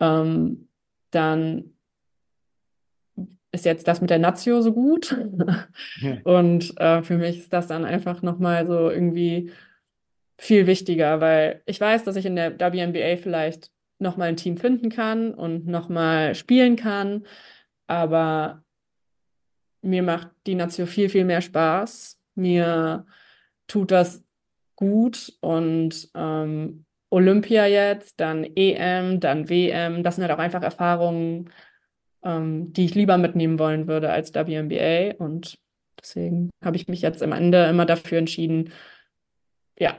ähm, dann ist jetzt das mit der Nazio so gut. Und äh, für mich ist das dann einfach nochmal so irgendwie viel wichtiger, weil ich weiß, dass ich in der WNBA vielleicht nochmal ein Team finden kann und nochmal spielen kann, aber mir macht die Nazio viel, viel mehr Spaß. Mir tut das gut und ähm, Olympia jetzt, dann EM, dann WM, das sind halt auch einfach Erfahrungen, ähm, die ich lieber mitnehmen wollen würde als WNBA und deswegen habe ich mich jetzt am Ende immer dafür entschieden, ja,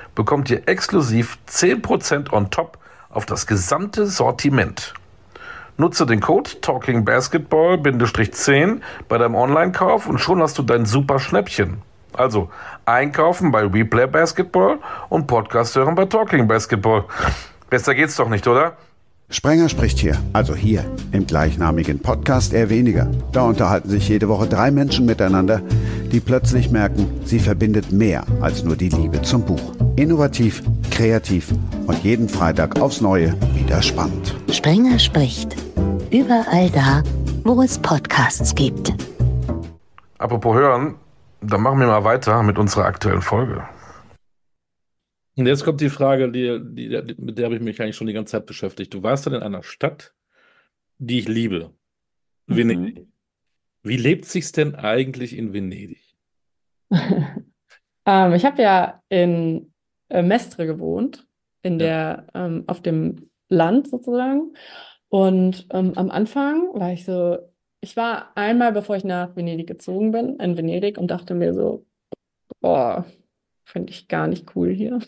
bekommt ihr exklusiv 10% on top auf das gesamte Sortiment. Nutze den Code TalkingBasketball-10 bei deinem Online-Kauf und schon hast du dein super Schnäppchen. Also einkaufen bei Replay Basketball und Podcast hören bei Talking Basketball. Besser geht's doch nicht, oder? Sprenger spricht hier, also hier, im gleichnamigen Podcast eher weniger. Da unterhalten sich jede Woche drei Menschen miteinander, die plötzlich merken, sie verbindet mehr als nur die Liebe zum Buch. Innovativ, kreativ und jeden Freitag aufs Neue wieder spannend. Sprenger spricht. Überall da, wo es Podcasts gibt. Apropos hören, dann machen wir mal weiter mit unserer aktuellen Folge. Und jetzt kommt die Frage, die, die, mit der habe ich mich eigentlich schon die ganze Zeit beschäftigt. Du warst dann in einer Stadt, die ich liebe, Mhm. Venedig. Wie lebt sich's denn eigentlich in Venedig? Ähm, ich habe ja in äh, Mestre gewohnt, in Ja. der, ähm, auf dem Land sozusagen. Und ähm, am Anfang war ich so, ich war einmal, bevor ich nach Venedig gezogen bin, in Venedig und dachte mir so, boah, finde ich gar nicht cool hier.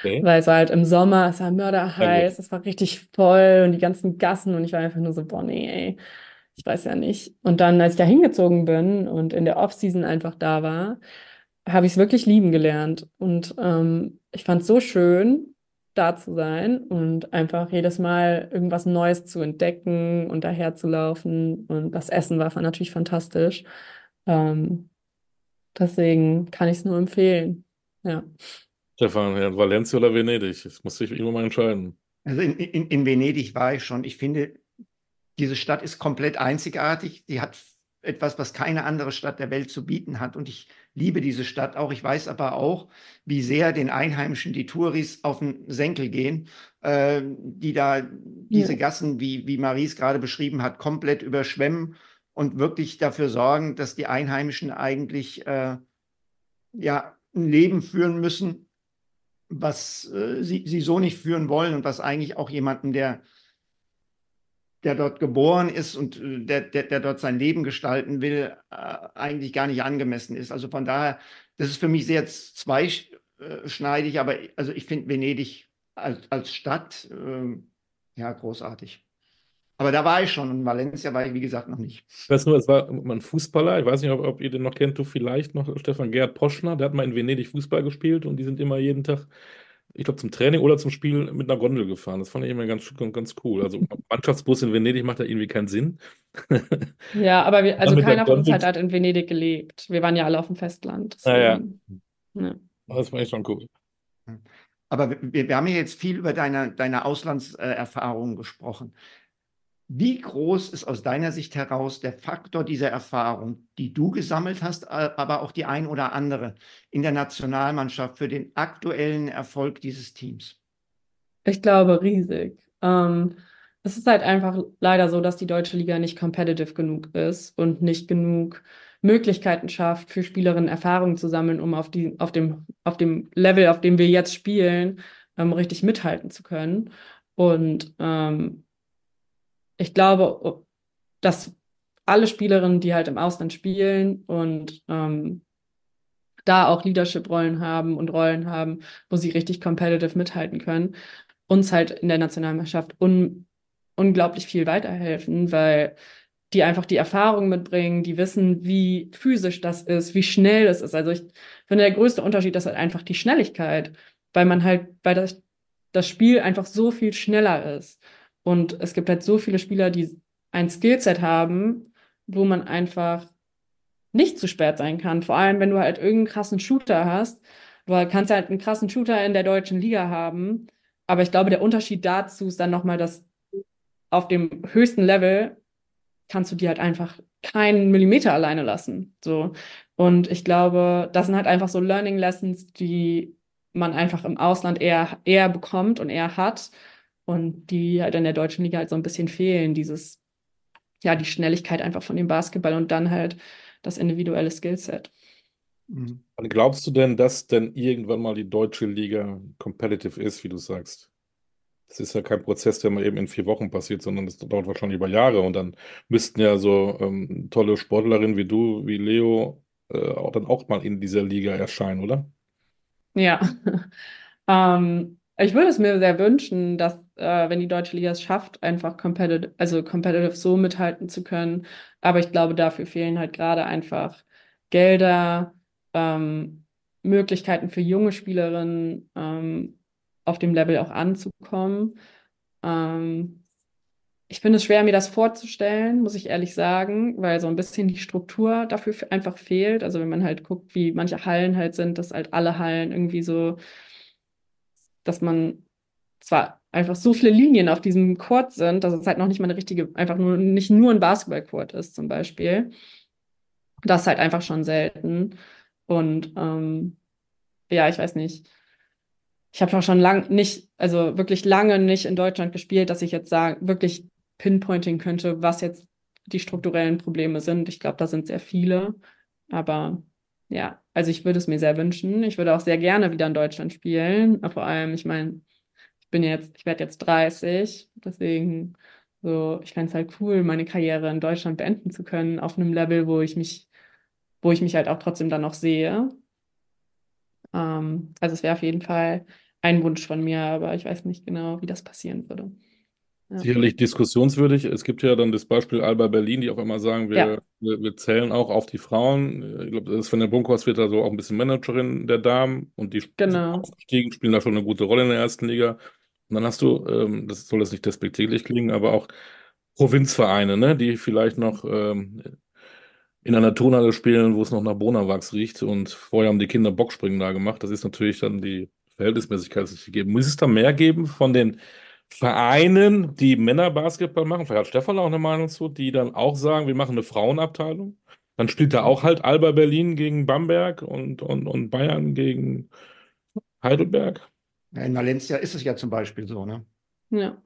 Okay. Weil es war halt im Sommer, es war mörderheiß, gut. es war richtig voll und die ganzen Gassen und ich war einfach nur so, boah, nee, ey, ich weiß ja nicht. Und dann, als ich da hingezogen bin und in der Off-Season einfach da war, habe ich es wirklich lieben gelernt. Und ähm, ich fand es so schön, da zu sein und einfach jedes Mal irgendwas Neues zu entdecken und daher zu laufen. Und das Essen war natürlich fantastisch. Ähm, deswegen kann ich es nur empfehlen. Ja. Stefan, ja, Valencia oder Venedig? Das muss ich immer mal entscheiden. Also in, in, in Venedig war ich schon. Ich finde, diese Stadt ist komplett einzigartig. Sie hat etwas, was keine andere Stadt der Welt zu bieten hat. Und ich liebe diese Stadt auch. Ich weiß aber auch, wie sehr den Einheimischen die Touris auf den Senkel gehen, äh, die da diese Ja. Gassen, wie, wie Marie es gerade beschrieben hat, komplett überschwemmen und wirklich dafür sorgen, dass die Einheimischen eigentlich äh, ja, ein Leben führen müssen, was äh, sie, sie so nicht führen wollen und was eigentlich auch jemanden, der, der dort geboren ist und äh, der, der, der dort sein Leben gestalten will, äh, eigentlich gar nicht angemessen ist. Also von daher, das ist für mich sehr zweischneidig, aber also ich finde Venedig als, als Stadt äh, ja großartig. Aber da war ich schon und Valencia war ich, wie gesagt, noch nicht. Ich weiß nur, es war ein Fußballer, ich weiß nicht, ob, ob ihr den noch kennt, du vielleicht noch, Stefan Gerhard Poschner, der hat mal in Venedig Fußball gespielt und die sind immer jeden Tag, ich glaube, zum Training oder zum Spiel mit einer Gondel gefahren. Das fand ich immer ganz, ganz cool. Also Mannschaftsbus in Venedig macht da irgendwie keinen Sinn. Ja, aber wir, also keiner von uns hat halt in Venedig gelebt. Wir waren ja alle auf dem Festland. Ah, ja. deswegen, ja. Das fand ich schon cool. Aber wir, wir haben ja jetzt viel über deine, deine Auslandserfahrungen gesprochen. Wie groß ist aus deiner Sicht heraus der Faktor dieser Erfahrung, die du gesammelt hast, aber auch die ein oder andere in der Nationalmannschaft für den aktuellen Erfolg dieses Teams? Ich glaube, riesig. Ähm, es ist halt einfach leider so, dass die deutsche Liga nicht competitive genug ist und nicht genug Möglichkeiten schafft, für Spielerinnen Erfahrung zu sammeln, um auf die, auf dem, auf dem Level, auf dem wir jetzt spielen, ähm, richtig mithalten zu können. Und ähm, ich glaube, dass alle Spielerinnen, die halt im Ausland spielen und ähm, da auch Leadership-Rollen haben und Rollen haben, wo sie richtig competitive mithalten können, uns halt in der Nationalmannschaft un unglaublich viel weiterhelfen, weil die einfach die Erfahrung mitbringen, die wissen, wie physisch das ist, wie schnell es ist. Also ich finde, der größte Unterschied ist halt einfach die Schnelligkeit, weil man halt, weil das, das Spiel einfach so viel schneller ist. Und es gibt halt so viele Spieler, die ein Skillset haben, wo man einfach nicht zu spät sein kann. Vor allem, wenn du halt irgendeinen krassen Shooter hast. Du kannst halt einen krassen Shooter in der deutschen Liga haben. Aber ich glaube, der Unterschied dazu ist dann nochmal, dass auf dem höchsten Level kannst du die halt einfach keinen Millimeter alleine lassen. So. Und ich glaube, das sind halt einfach so Learning Lessons, die man einfach im Ausland eher, eher bekommt und eher hat und die halt in der deutschen Liga halt so ein bisschen fehlen. Dieses, ja, die Schnelligkeit einfach von dem Basketball und dann halt das individuelle Skillset. Mhm. Glaubst du denn, dass denn irgendwann mal die deutsche Liga competitive ist, wie du sagst? Das ist ja kein Prozess, der mal eben in vier Wochen passiert, sondern das dauert wahrscheinlich über Jahre. Und dann müssten ja so ähm, tolle Sportlerinnen wie du, wie Leo, äh, auch dann auch mal in dieser Liga erscheinen, oder? Ja. ähm, ich würde es mir sehr wünschen, dass, äh, wenn die deutsche Liga es schafft, einfach competitive, also competitive so mithalten zu können. Aber ich glaube, dafür fehlen halt gerade einfach Gelder, ähm, Möglichkeiten für junge Spielerinnen, ähm, auf dem Level auch anzukommen. Ähm, ich finde es schwer, mir das vorzustellen, muss ich ehrlich sagen, weil so ein bisschen die Struktur dafür einfach fehlt. Also wenn man halt guckt, wie manche Hallen halt sind, dass halt alle Hallen irgendwie so, dass man zwar einfach so viele Linien auf diesem Court sind, dass es halt noch nicht mal eine richtige, einfach nur nicht nur ein Basketballcourt ist zum Beispiel. Das ist halt einfach schon selten. Und ähm, ja, ich weiß nicht ich habe auch schon lange nicht, also wirklich lange nicht in Deutschland gespielt, dass ich jetzt sagen, wirklich pinpointing könnte, was jetzt die strukturellen Probleme sind. Ich glaube, da sind sehr viele. Aber ja, also ich würde es mir sehr wünschen. Ich würde auch sehr gerne wieder in Deutschland spielen. Vor allem, ich meine, ich bin jetzt, ich werde jetzt 30, deswegen so, ich fände es halt cool, meine Karriere in Deutschland beenden zu können, auf einem Level, wo ich mich, wo ich mich halt auch trotzdem dann noch sehe. Ähm, also es wäre auf jeden Fall ein Wunsch von mir, aber ich weiß nicht genau, wie das passieren würde. Ja. Sicherlich diskussionswürdig. Es gibt ja dann das Beispiel Alba Berlin, die auf einmal sagen, wir, ja. wir, wir, zählen auch auf die Frauen. Ich glaube, Sven der Bunkhorst wird da so auch ein bisschen Managerin der Damen und die genau. aufgestiegen, spielen da schon eine gute Rolle in der ersten Liga. Und dann hast du, ähm, das soll jetzt nicht despektierlich klingen, aber auch Provinzvereine, ne, die vielleicht noch ähm, in einer Turnhalle spielen, wo es noch nach Bonawachs riecht und vorher haben die Kinder Bockspringen da gemacht. Das ist natürlich dann die Verhältnismäßigkeit nicht gegeben. Muss es da mehr geben von den Vereinen, die Männerbasketball machen? Vielleicht hat Stefan auch eine Meinung zu, die dann auch sagen, wir machen eine Frauenabteilung. Dann spielt da auch halt Alba Berlin gegen Bamberg und, und, und Bayern gegen Heidelberg. In Valencia ist es ja zum Beispiel so, ne? Ja.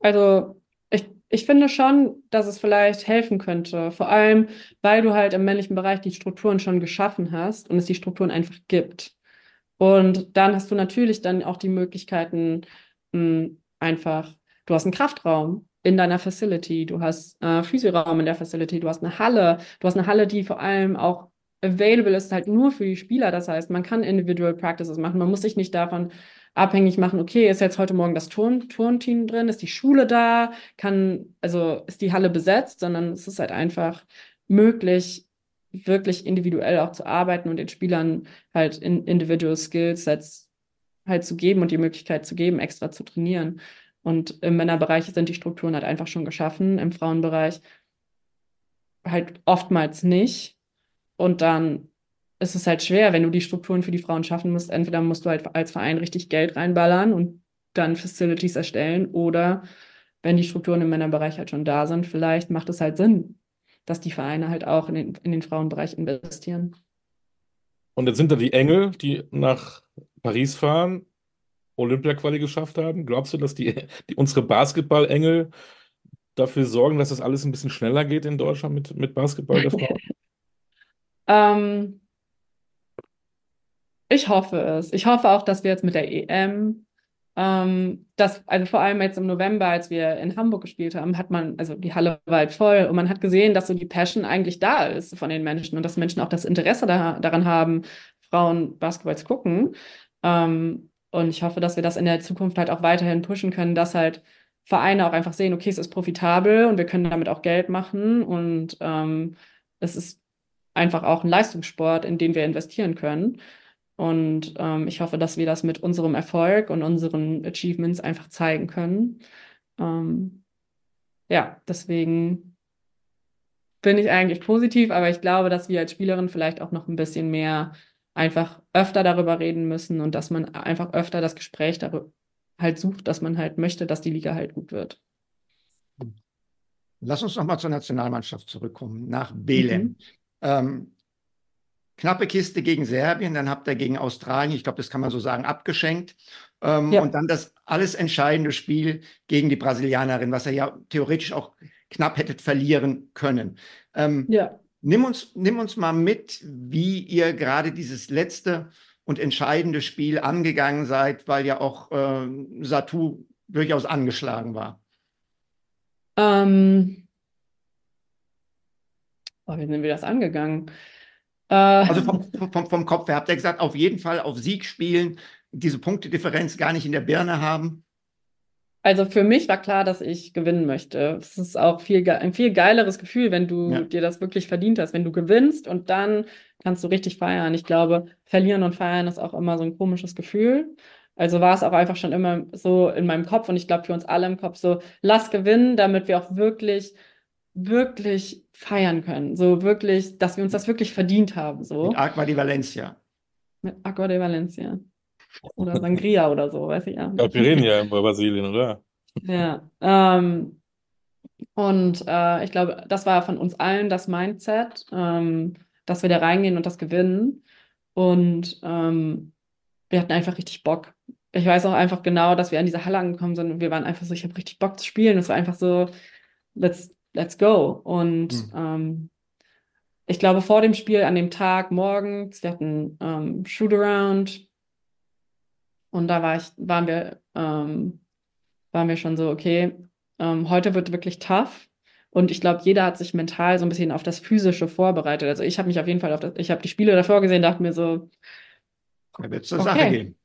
Also ich, ich finde schon, dass es vielleicht helfen könnte. Vor allem, weil du halt im männlichen Bereich die Strukturen schon geschaffen hast und es die Strukturen einfach gibt. Und dann hast du natürlich dann auch die Möglichkeiten, mh, hm, einfach, du hast einen Kraftraum in deiner Facility, du hast äh, Physioraum in der Facility, du hast eine Halle, du hast eine Halle, die vor allem auch available ist, halt nur für die Spieler. Das heißt, man kann Individual Practices machen, man muss sich nicht davon abhängig machen, okay, ist jetzt heute Morgen das Turn Turnteam drin, ist die Schule da, kann, also ist die Halle besetzt, sondern es ist halt einfach möglich, wirklich individuell auch zu arbeiten und den Spielern halt in Individual Skills halt zu geben und die Möglichkeit zu geben, extra zu trainieren. Und im Männerbereich sind die Strukturen halt einfach schon geschaffen, im Frauenbereich halt oftmals nicht. Und dann ist es halt schwer, wenn du die Strukturen für die Frauen schaffen musst. Entweder musst du halt als Verein richtig Geld reinballern und dann Facilities erstellen oder wenn die Strukturen im Männerbereich halt schon da sind, vielleicht macht es halt Sinn, dass die Vereine halt auch in den, in den Frauenbereich investieren. Und jetzt sind da die Engel, die nach Paris fahren, Olympia-Quali geschafft haben. Glaubst du, dass die, die unsere Basketball-Engel dafür sorgen, dass das alles ein bisschen schneller geht in Deutschland mit, mit Basketball der Frauen? ähm, ich hoffe es. Ich hoffe auch, dass wir jetzt mit der EM ähm, das, also vor allem jetzt im November, als wir in Hamburg gespielt haben, hat man, also die Halle war halt voll und man hat gesehen, dass so die Passion eigentlich da ist von den Menschen und dass Menschen auch das Interesse da, daran haben, Frauen Basketball zu gucken. Ähm, und ich hoffe, dass wir das in der Zukunft halt auch weiterhin pushen können, dass halt Vereine auch einfach sehen, okay, es ist profitabel und wir können damit auch Geld machen und ähm, es ist einfach auch ein Leistungssport, in den wir investieren können. Und ähm, ich hoffe, dass wir das mit unserem Erfolg und unseren Achievements einfach zeigen können. Ähm, ja, deswegen bin ich eigentlich positiv, aber ich glaube, dass wir als Spielerin vielleicht auch noch ein bisschen mehr einfach öfter darüber reden müssen und dass man einfach öfter das Gespräch darüber halt sucht, dass man halt möchte, dass die Liga halt gut wird. Lass uns nochmal zur Nationalmannschaft zurückkommen, nach Belem. Mhm. Ähm, knappe Kiste gegen Serbien, dann habt ihr gegen Australien, ich glaube, das kann man so sagen, abgeschenkt. Ähm, ja. Und dann das alles entscheidende Spiel gegen die Brasilianerin, was ihr ja theoretisch auch knapp hättet verlieren können. Ähm, ja. Nimm uns, nimm uns mal mit, wie ihr gerade dieses letzte und entscheidende Spiel angegangen seid, weil ja auch äh, Satu durchaus angeschlagen war. Ähm, oh, wie sind wir das angegangen? Äh, also vom, vom, vom Kopf her habt ihr gesagt, auf jeden Fall auf Sieg spielen, diese Punktedifferenz gar nicht in der Birne haben. Also für mich war klar, dass ich gewinnen möchte. Es ist auch viel, ein viel geileres Gefühl, wenn du ja. dir das wirklich verdient hast, wenn du gewinnst und dann kannst du richtig feiern. Ich glaube, verlieren und feiern ist auch immer so ein komisches Gefühl. Also war es auch einfach schon immer so in meinem Kopf und ich glaube für uns alle im Kopf so, lass gewinnen, damit wir auch wirklich, wirklich feiern können. So wirklich, dass wir uns das wirklich verdient haben. So. Mit Aqua di Valencia. Mit Aqua de Valencia. Oder Sangria oder so, weiß ich ja. Caipirinha in Brasilien, oder? Ja. Ähm, und äh, ich glaube, das war von uns allen das Mindset, ähm, dass wir da reingehen und das gewinnen. Und ähm, wir hatten einfach richtig Bock. Ich weiß auch einfach genau, dass wir an diese Halle angekommen sind und wir waren einfach so, ich habe richtig Bock zu spielen. Es war einfach so, let's, let's go. Und mhm. ähm, ich glaube, vor dem Spiel, an dem Tag morgens, wir hatten ähm, Shootaround und da war ich, waren wir, ähm, waren wir schon so, okay, ähm, heute wird wirklich tough. Und ich glaube, jeder hat sich mental so ein bisschen auf das Physische vorbereitet. Also ich habe mich auf jeden Fall auf das, ich habe die Spiele davor gesehen, dachte mir so, da wird zur okay, Sache gehen.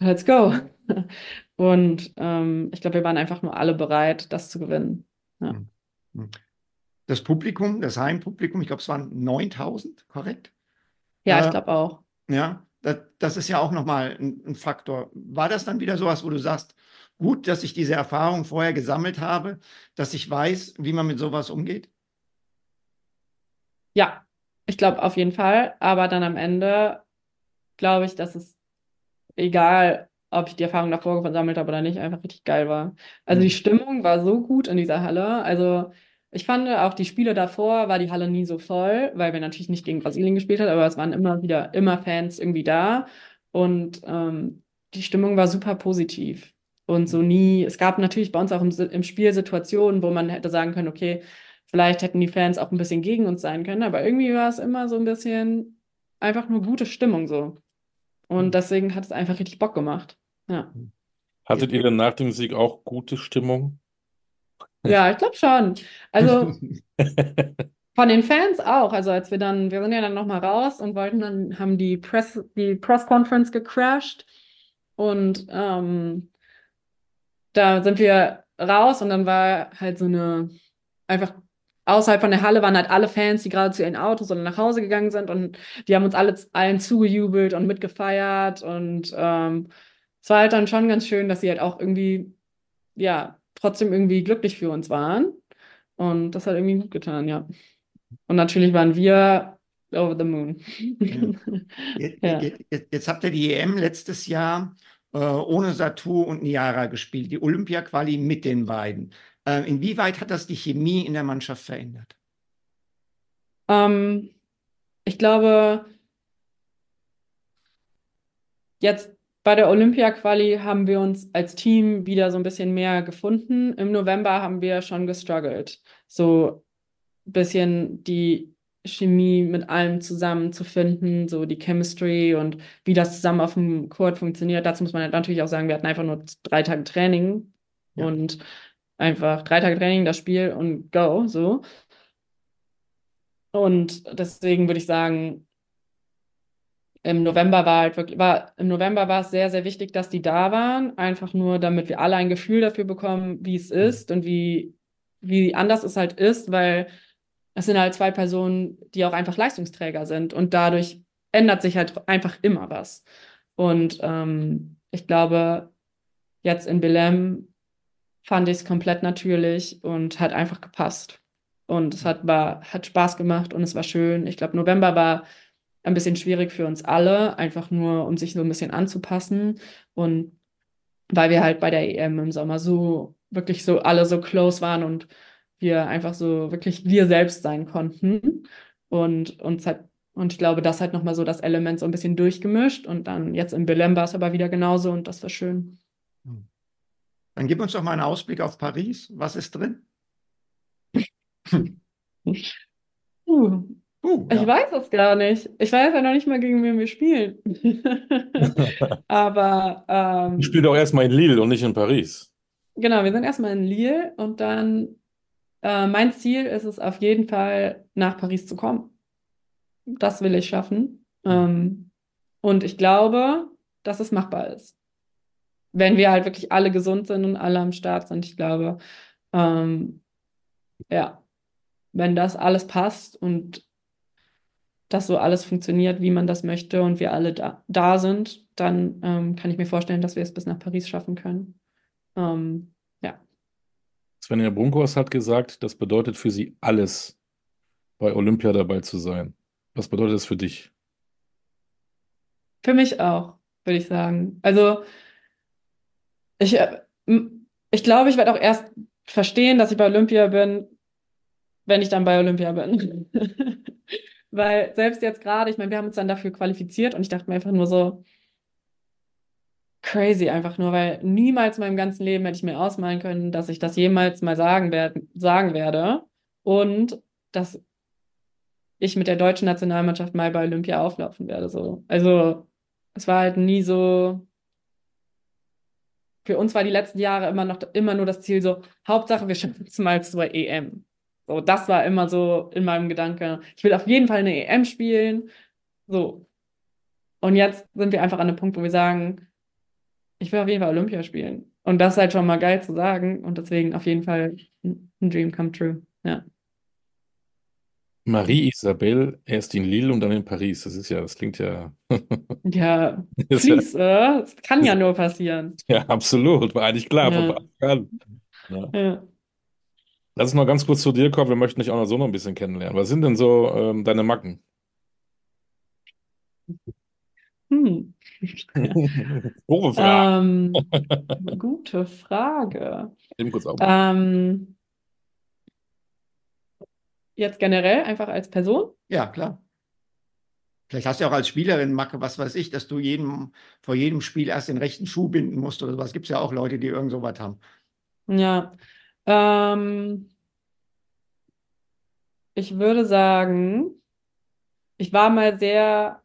Let's go. Und ähm, ich glaube, wir waren einfach nur alle bereit, das zu gewinnen. Ja. Hm. Das Publikum, das Heimpublikum, ich glaube, es waren 9000, korrekt? Ja, äh, ich glaube auch. Ja, das, das, ist ja auch nochmal ein, ein Faktor. War das dann wieder sowas, wo du sagst, gut, dass ich diese Erfahrung vorher gesammelt habe, dass ich weiß, wie man mit sowas umgeht? Ja, ich glaube auf jeden Fall. Aber dann am Ende glaube ich, dass es egal, ob ich die Erfahrung davor gesammelt habe oder nicht, einfach richtig geil war. Also die mhm. Stimmung war so gut in dieser Halle. Also ich fand auch die Spiele davor war die Halle nie so voll, weil wir natürlich nicht gegen Brasilien gespielt haben, aber es waren immer wieder immer Fans irgendwie da und ähm, die Stimmung war super positiv und so nie. Es gab natürlich bei uns auch im, im Spiel Situationen, wo man hätte sagen können, okay, vielleicht hätten die Fans auch ein bisschen gegen uns sein können, aber irgendwie war es immer so ein bisschen einfach nur gute Stimmung so. Und mhm. deswegen hat es einfach richtig Bock gemacht. Ja. Hattet ihr denn nach dem Sieg auch gute Stimmung? Ja, ich glaube schon. Also von den Fans auch. Also als wir dann, wir sind ja dann nochmal raus und wollten dann, haben die Press, die Press Conference gecrashed und ähm, da sind wir raus und dann war halt so eine einfach außerhalb von der Halle waren halt alle Fans, die gerade zu ihren Autos oder nach Hause gegangen sind und die haben uns alle allen zugejubelt und mitgefeiert und ähm, es war halt dann schon ganz schön, dass sie halt auch irgendwie ja trotzdem irgendwie glücklich für uns waren und das hat irgendwie gut getan, ja. Und natürlich waren wir over the moon. Jetzt, ja. jetzt, jetzt, habt ihr die EM letztes Jahr äh, ohne Satu und Niara gespielt, die Olympia-Quali mit den beiden. Äh, inwieweit hat das die Chemie in der Mannschaft verändert? Ähm, ich glaube, jetzt bei der Olympia-Quali haben wir uns als Team wieder so ein bisschen mehr gefunden. Im November haben wir schon gestruggelt, so ein bisschen die Chemie mit allem zusammenzufinden, so die Chemistry und wie das zusammen auf dem Court funktioniert. Dazu muss man natürlich auch sagen, wir hatten einfach nur drei Tage Training ja. und Einfach drei Tage Training, das Spiel und go, so. Und deswegen würde ich sagen, im November war halt wirklich, war, im November war es sehr, sehr wichtig, dass die da waren. Einfach nur, damit wir alle ein Gefühl dafür bekommen, wie es mhm. ist und wie, wie anders es halt ist, weil es sind halt zwei Personen, die auch einfach Leistungsträger sind und dadurch ändert sich halt einfach immer was. Und ähm, ich glaube, jetzt in Belém fand ich es komplett natürlich und hat einfach gepasst. Und es hat, war, hat Spaß gemacht und es war schön. Ich glaube, November war ein bisschen schwierig für uns alle, einfach nur, um sich so ein bisschen anzupassen. Und weil wir halt bei der EM im Sommer so wirklich so alle so close waren und wir einfach so wirklich wir selbst sein konnten. Und uns hat, und ich glaube, das hat nochmal so das Element so ein bisschen durchgemischt. Und dann jetzt in Belém war es aber wieder genauso und das war schön. Hm. Dann gib uns doch mal einen Ausblick auf Paris. Was ist drin? Uh, uh, ich ja. weiß es gar nicht. Ich weiß ja noch nicht mal, gegen wen wir spielen. Aber. Ähm, ich spiele doch erstmal in Lille und nicht in Paris. Genau, wir sind erstmal in Lille und dann. Äh, mein Ziel ist es auf jeden Fall, nach Paris zu kommen. Das will ich schaffen. Ähm, und ich glaube, dass es machbar ist wenn wir halt wirklich alle gesund sind und alle am Start sind, ich glaube, ähm, ja, wenn das alles passt und dass so alles funktioniert, wie man das möchte und wir alle da, da sind, dann ähm, kann ich mir vorstellen, dass wir es bis nach Paris schaffen können. Ähm, ja. Svenja Brunkhaus hat gesagt, das bedeutet für sie alles, bei Olympia dabei zu sein. Was bedeutet das für dich? Für mich auch, würde ich sagen. Also, ich, äh, ich glaube, ich werde auch erst verstehen, dass ich bei Olympia bin, wenn ich dann bei Olympia bin. Weil selbst jetzt gerade, ich meine, wir haben uns dann dafür qualifiziert und ich dachte mir einfach nur so, crazy einfach nur, weil niemals in meinem ganzen Leben hätte ich mir ausmalen können, dass ich das jemals mal sagen, werd, sagen werde und dass ich mit der deutschen Nationalmannschaft mal bei Olympia auflaufen werde. So. Also es war halt nie so. Für uns war die letzten Jahre immer noch immer nur das Ziel so, Hauptsache wir schaffen es mal zur EM. So, das war immer so in meinem Gedanke. Ich will auf jeden Fall eine EM spielen. So. Und jetzt sind wir einfach an einem Punkt, wo wir sagen, ich will auf jeden Fall Olympia spielen. Und das ist halt schon mal geil zu sagen. Und deswegen auf jeden Fall ein Dream come true. Ja. Marie-Isabelle, erst in Lille und dann in Paris. Das ist ja, das klingt ja. ja, please, äh, das kann ja nur passieren. Ja, absolut. War eigentlich klar ja. von. Ja. ja. Lass uns noch ganz kurz zu dir kommen. Wir möchten dich auch noch so noch ein bisschen kennenlernen. Was sind denn so ähm, deine Macken? Hm. Frage. Ähm, gute Frage. Eben kurz auf. Ähm, jetzt generell einfach als Person? Ja, klar. Vielleicht hast du ja auch als Spielerin, Macke, was weiß ich, dass du jedem, vor jedem Spiel erst den rechten Schuh binden musst oder sowas. Gibt es ja auch Leute, die irgend sowas haben. Ja. Ähm, ich würde sagen, ich war mal sehr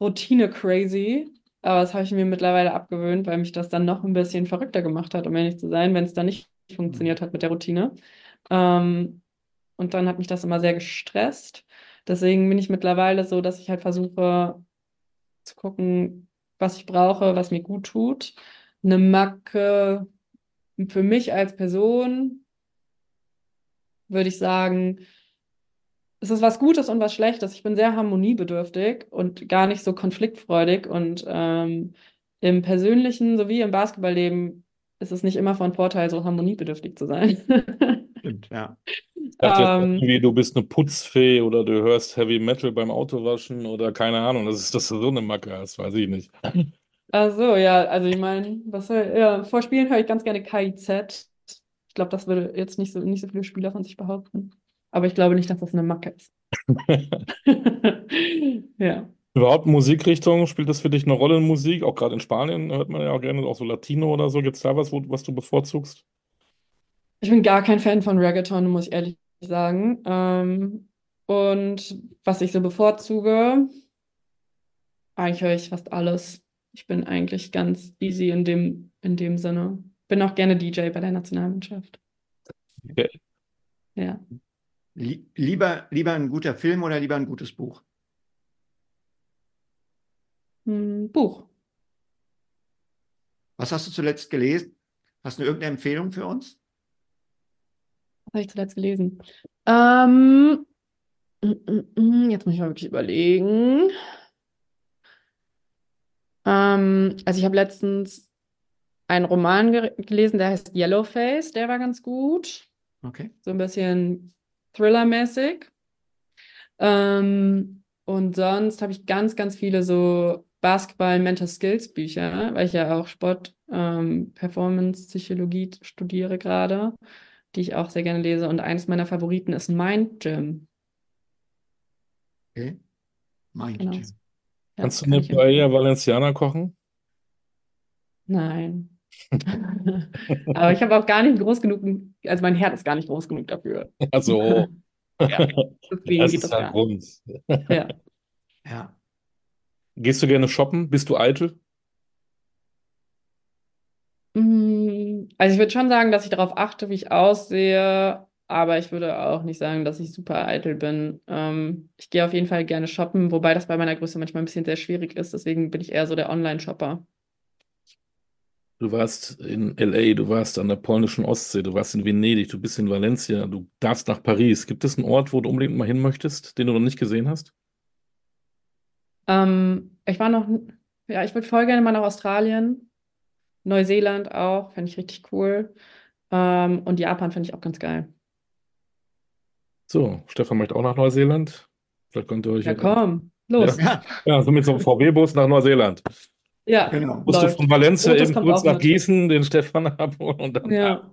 Routine-crazy, aber das habe ich mir mittlerweile abgewöhnt, weil mich das dann noch ein bisschen verrückter gemacht hat, um ehrlich zu sein, wenn es dann nicht funktioniert hat mit der Routine. Ähm, und dann hat mich das immer sehr gestresst. Deswegen bin ich mittlerweile so, dass ich halt versuche zu gucken, was ich brauche, was mir gut tut. Eine Macke für mich als Person würde ich sagen, es ist was Gutes und was Schlechtes. Ich bin sehr harmoniebedürftig und gar nicht so konfliktfreudig. Und ähm, im persönlichen sowie im Basketballleben ist es nicht immer von Vorteil, so harmoniebedürftig zu sein. Stimmt, ja. Ich dachte jetzt ähm, irgendwie, du bist eine Putzfee oder du hörst Heavy Metal beim Autowaschen oder keine Ahnung, das ist das so eine Macke, das weiß ich nicht. Ach so, ja, also ich meine, was ja, vor Spielen höre ich ganz gerne KIZ. Ich glaube, das würde jetzt nicht so, nicht so viele Spieler von sich behaupten. Aber ich glaube nicht, dass das eine Macke ist. ja. Überhaupt Musikrichtung, spielt das für dich eine Rolle in Musik? Auch gerade in Spanien hört man ja auch gerne auch so Latino oder so. Gibt es da was, wo, was du bevorzugst? Ich bin gar kein Fan von Reggaeton, muss ich ehrlich sagen. Ähm, und was ich so bevorzuge, eigentlich höre ich fast alles. Ich bin eigentlich ganz easy in dem, in dem Sinne. Bin auch gerne DJ bei der Nationalmannschaft. Okay. Ja. Lieber, lieber ein guter Film oder lieber ein gutes Buch? Hm, Buch. Was hast du zuletzt gelesen? Hast du irgendeine Empfehlung für uns? Habe ich zuletzt gelesen? Ähm, mm, mm, mm, jetzt muss ich mal wirklich überlegen. Ähm, also ich habe letztens einen Roman ge gelesen, der heißt Yellowface, der war ganz gut. Okay. So ein bisschen Thriller-mäßig. Ähm, und sonst habe ich ganz, ganz viele so Basketball, Mental Skills Bücher, weil ich ja auch Sport, ähm, Performance, Psychologie studiere gerade, die ich auch sehr gerne lese. Und eines meiner Favoriten ist Mind Gym. Okay. Mind Genau. Gym. Ja, Kannst du kann eine empfehlen. Paella Valenciana kochen? Nein. Aber ich habe auch gar nicht groß genug, also mein Herd ist gar nicht groß genug dafür. Also, Ja, deswegen das geht ist das nicht. Grund. Ja. Ja. Gehst du gerne shoppen? Bist du eitel? Mm, Also ich würde schon sagen, dass ich darauf achte, wie ich aussehe, aber ich würde auch nicht sagen, dass ich super eitel bin. Ähm, ich gehe auf jeden Fall gerne shoppen, wobei das bei meiner Größe manchmal ein bisschen sehr schwierig ist. Deswegen bin ich eher so der Online-Shopper. Du warst in LA, du warst an der polnischen Ostsee, du warst in Venedig, du bist in Valencia, du darfst nach Paris. Gibt es einen Ort, wo du unbedingt mal hin möchtest, den du noch nicht gesehen hast? Ähm, ich war noch, ja, ich würde voll gerne mal nach Australien, Neuseeland auch, fände ich richtig cool. Ähm, und Japan finde ich auch ganz geil. So, Stefan möchte auch nach Neuseeland. Vielleicht könnt ihr euch Ja, komm, los. Ja, Ja, so mit so einem VW-Bus nach Neuseeland. Ja, genau. Musst du von Valencia eben kurz nach mit. Gießen den Stefan abholen und dann Ja,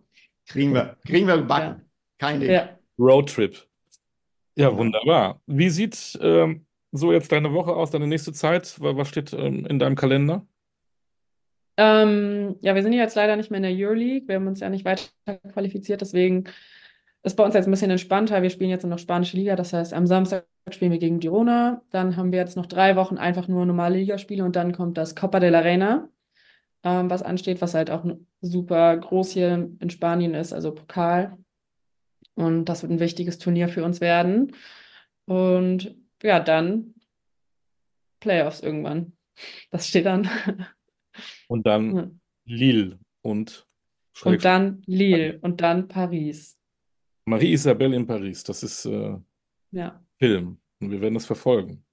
Kriegen wir. Kriegen wir gebacken. Kein Ding. ja. Roadtrip. Ja, wunderbar. Wie sieht ähm, so jetzt deine Woche aus, deine nächste Zeit? Wa- Was steht ähm, in deinem Kalender? Ähm, ja, wir sind jetzt leider nicht mehr in der Euroleague. Wir haben uns ja nicht weiter qualifiziert, deswegen ist bei uns jetzt ein bisschen entspannter. Wir spielen jetzt noch spanische Liga, das heißt, am Samstag spielen wir gegen Girona. Dann haben wir jetzt noch drei Wochen einfach nur normale Ligaspiele und dann kommt das Copa de la Reina, ähm, was ansteht, was halt auch super groß hier in Spanien ist, also Pokal. Und das wird ein wichtiges Turnier für uns werden. Und ja, dann Playoffs irgendwann. Das steht an. Und dann Ja. Lille und Und Schrägstrich dann Lille und dann Paris. Marie-Isabelle in Paris. Das ist äh, Ja, Film. Und wir werden es verfolgen.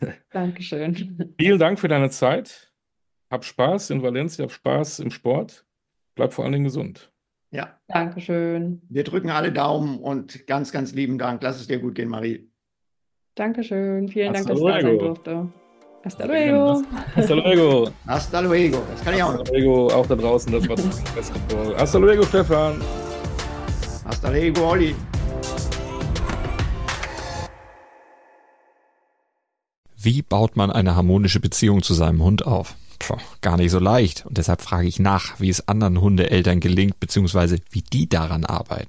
Dankeschön. Vielen Dank für deine Zeit. Hab Spaß in Valencia, hab Spaß im Sport. Bleib vor allen Dingen gesund. Ja, Dankeschön. wir drücken alle Daumen und ganz, ganz lieben Dank. Lass es dir gut gehen, Marie. Dankeschön. Vielen Dank, Hasta dass ich da sein durfte. Hasta luego. Hasta luego. Hasta luego. Das kann ich auch. Hasta luego, auch da draußen, das war Basketball. Hasta luego, Stefan. Hasta luego, Olli. Wie baut man eine harmonische Beziehung zu seinem Hund auf? Puh, gar nicht so leicht. Und deshalb frage ich nach, wie es anderen Hundeeltern gelingt, beziehungsweise wie die daran arbeiten.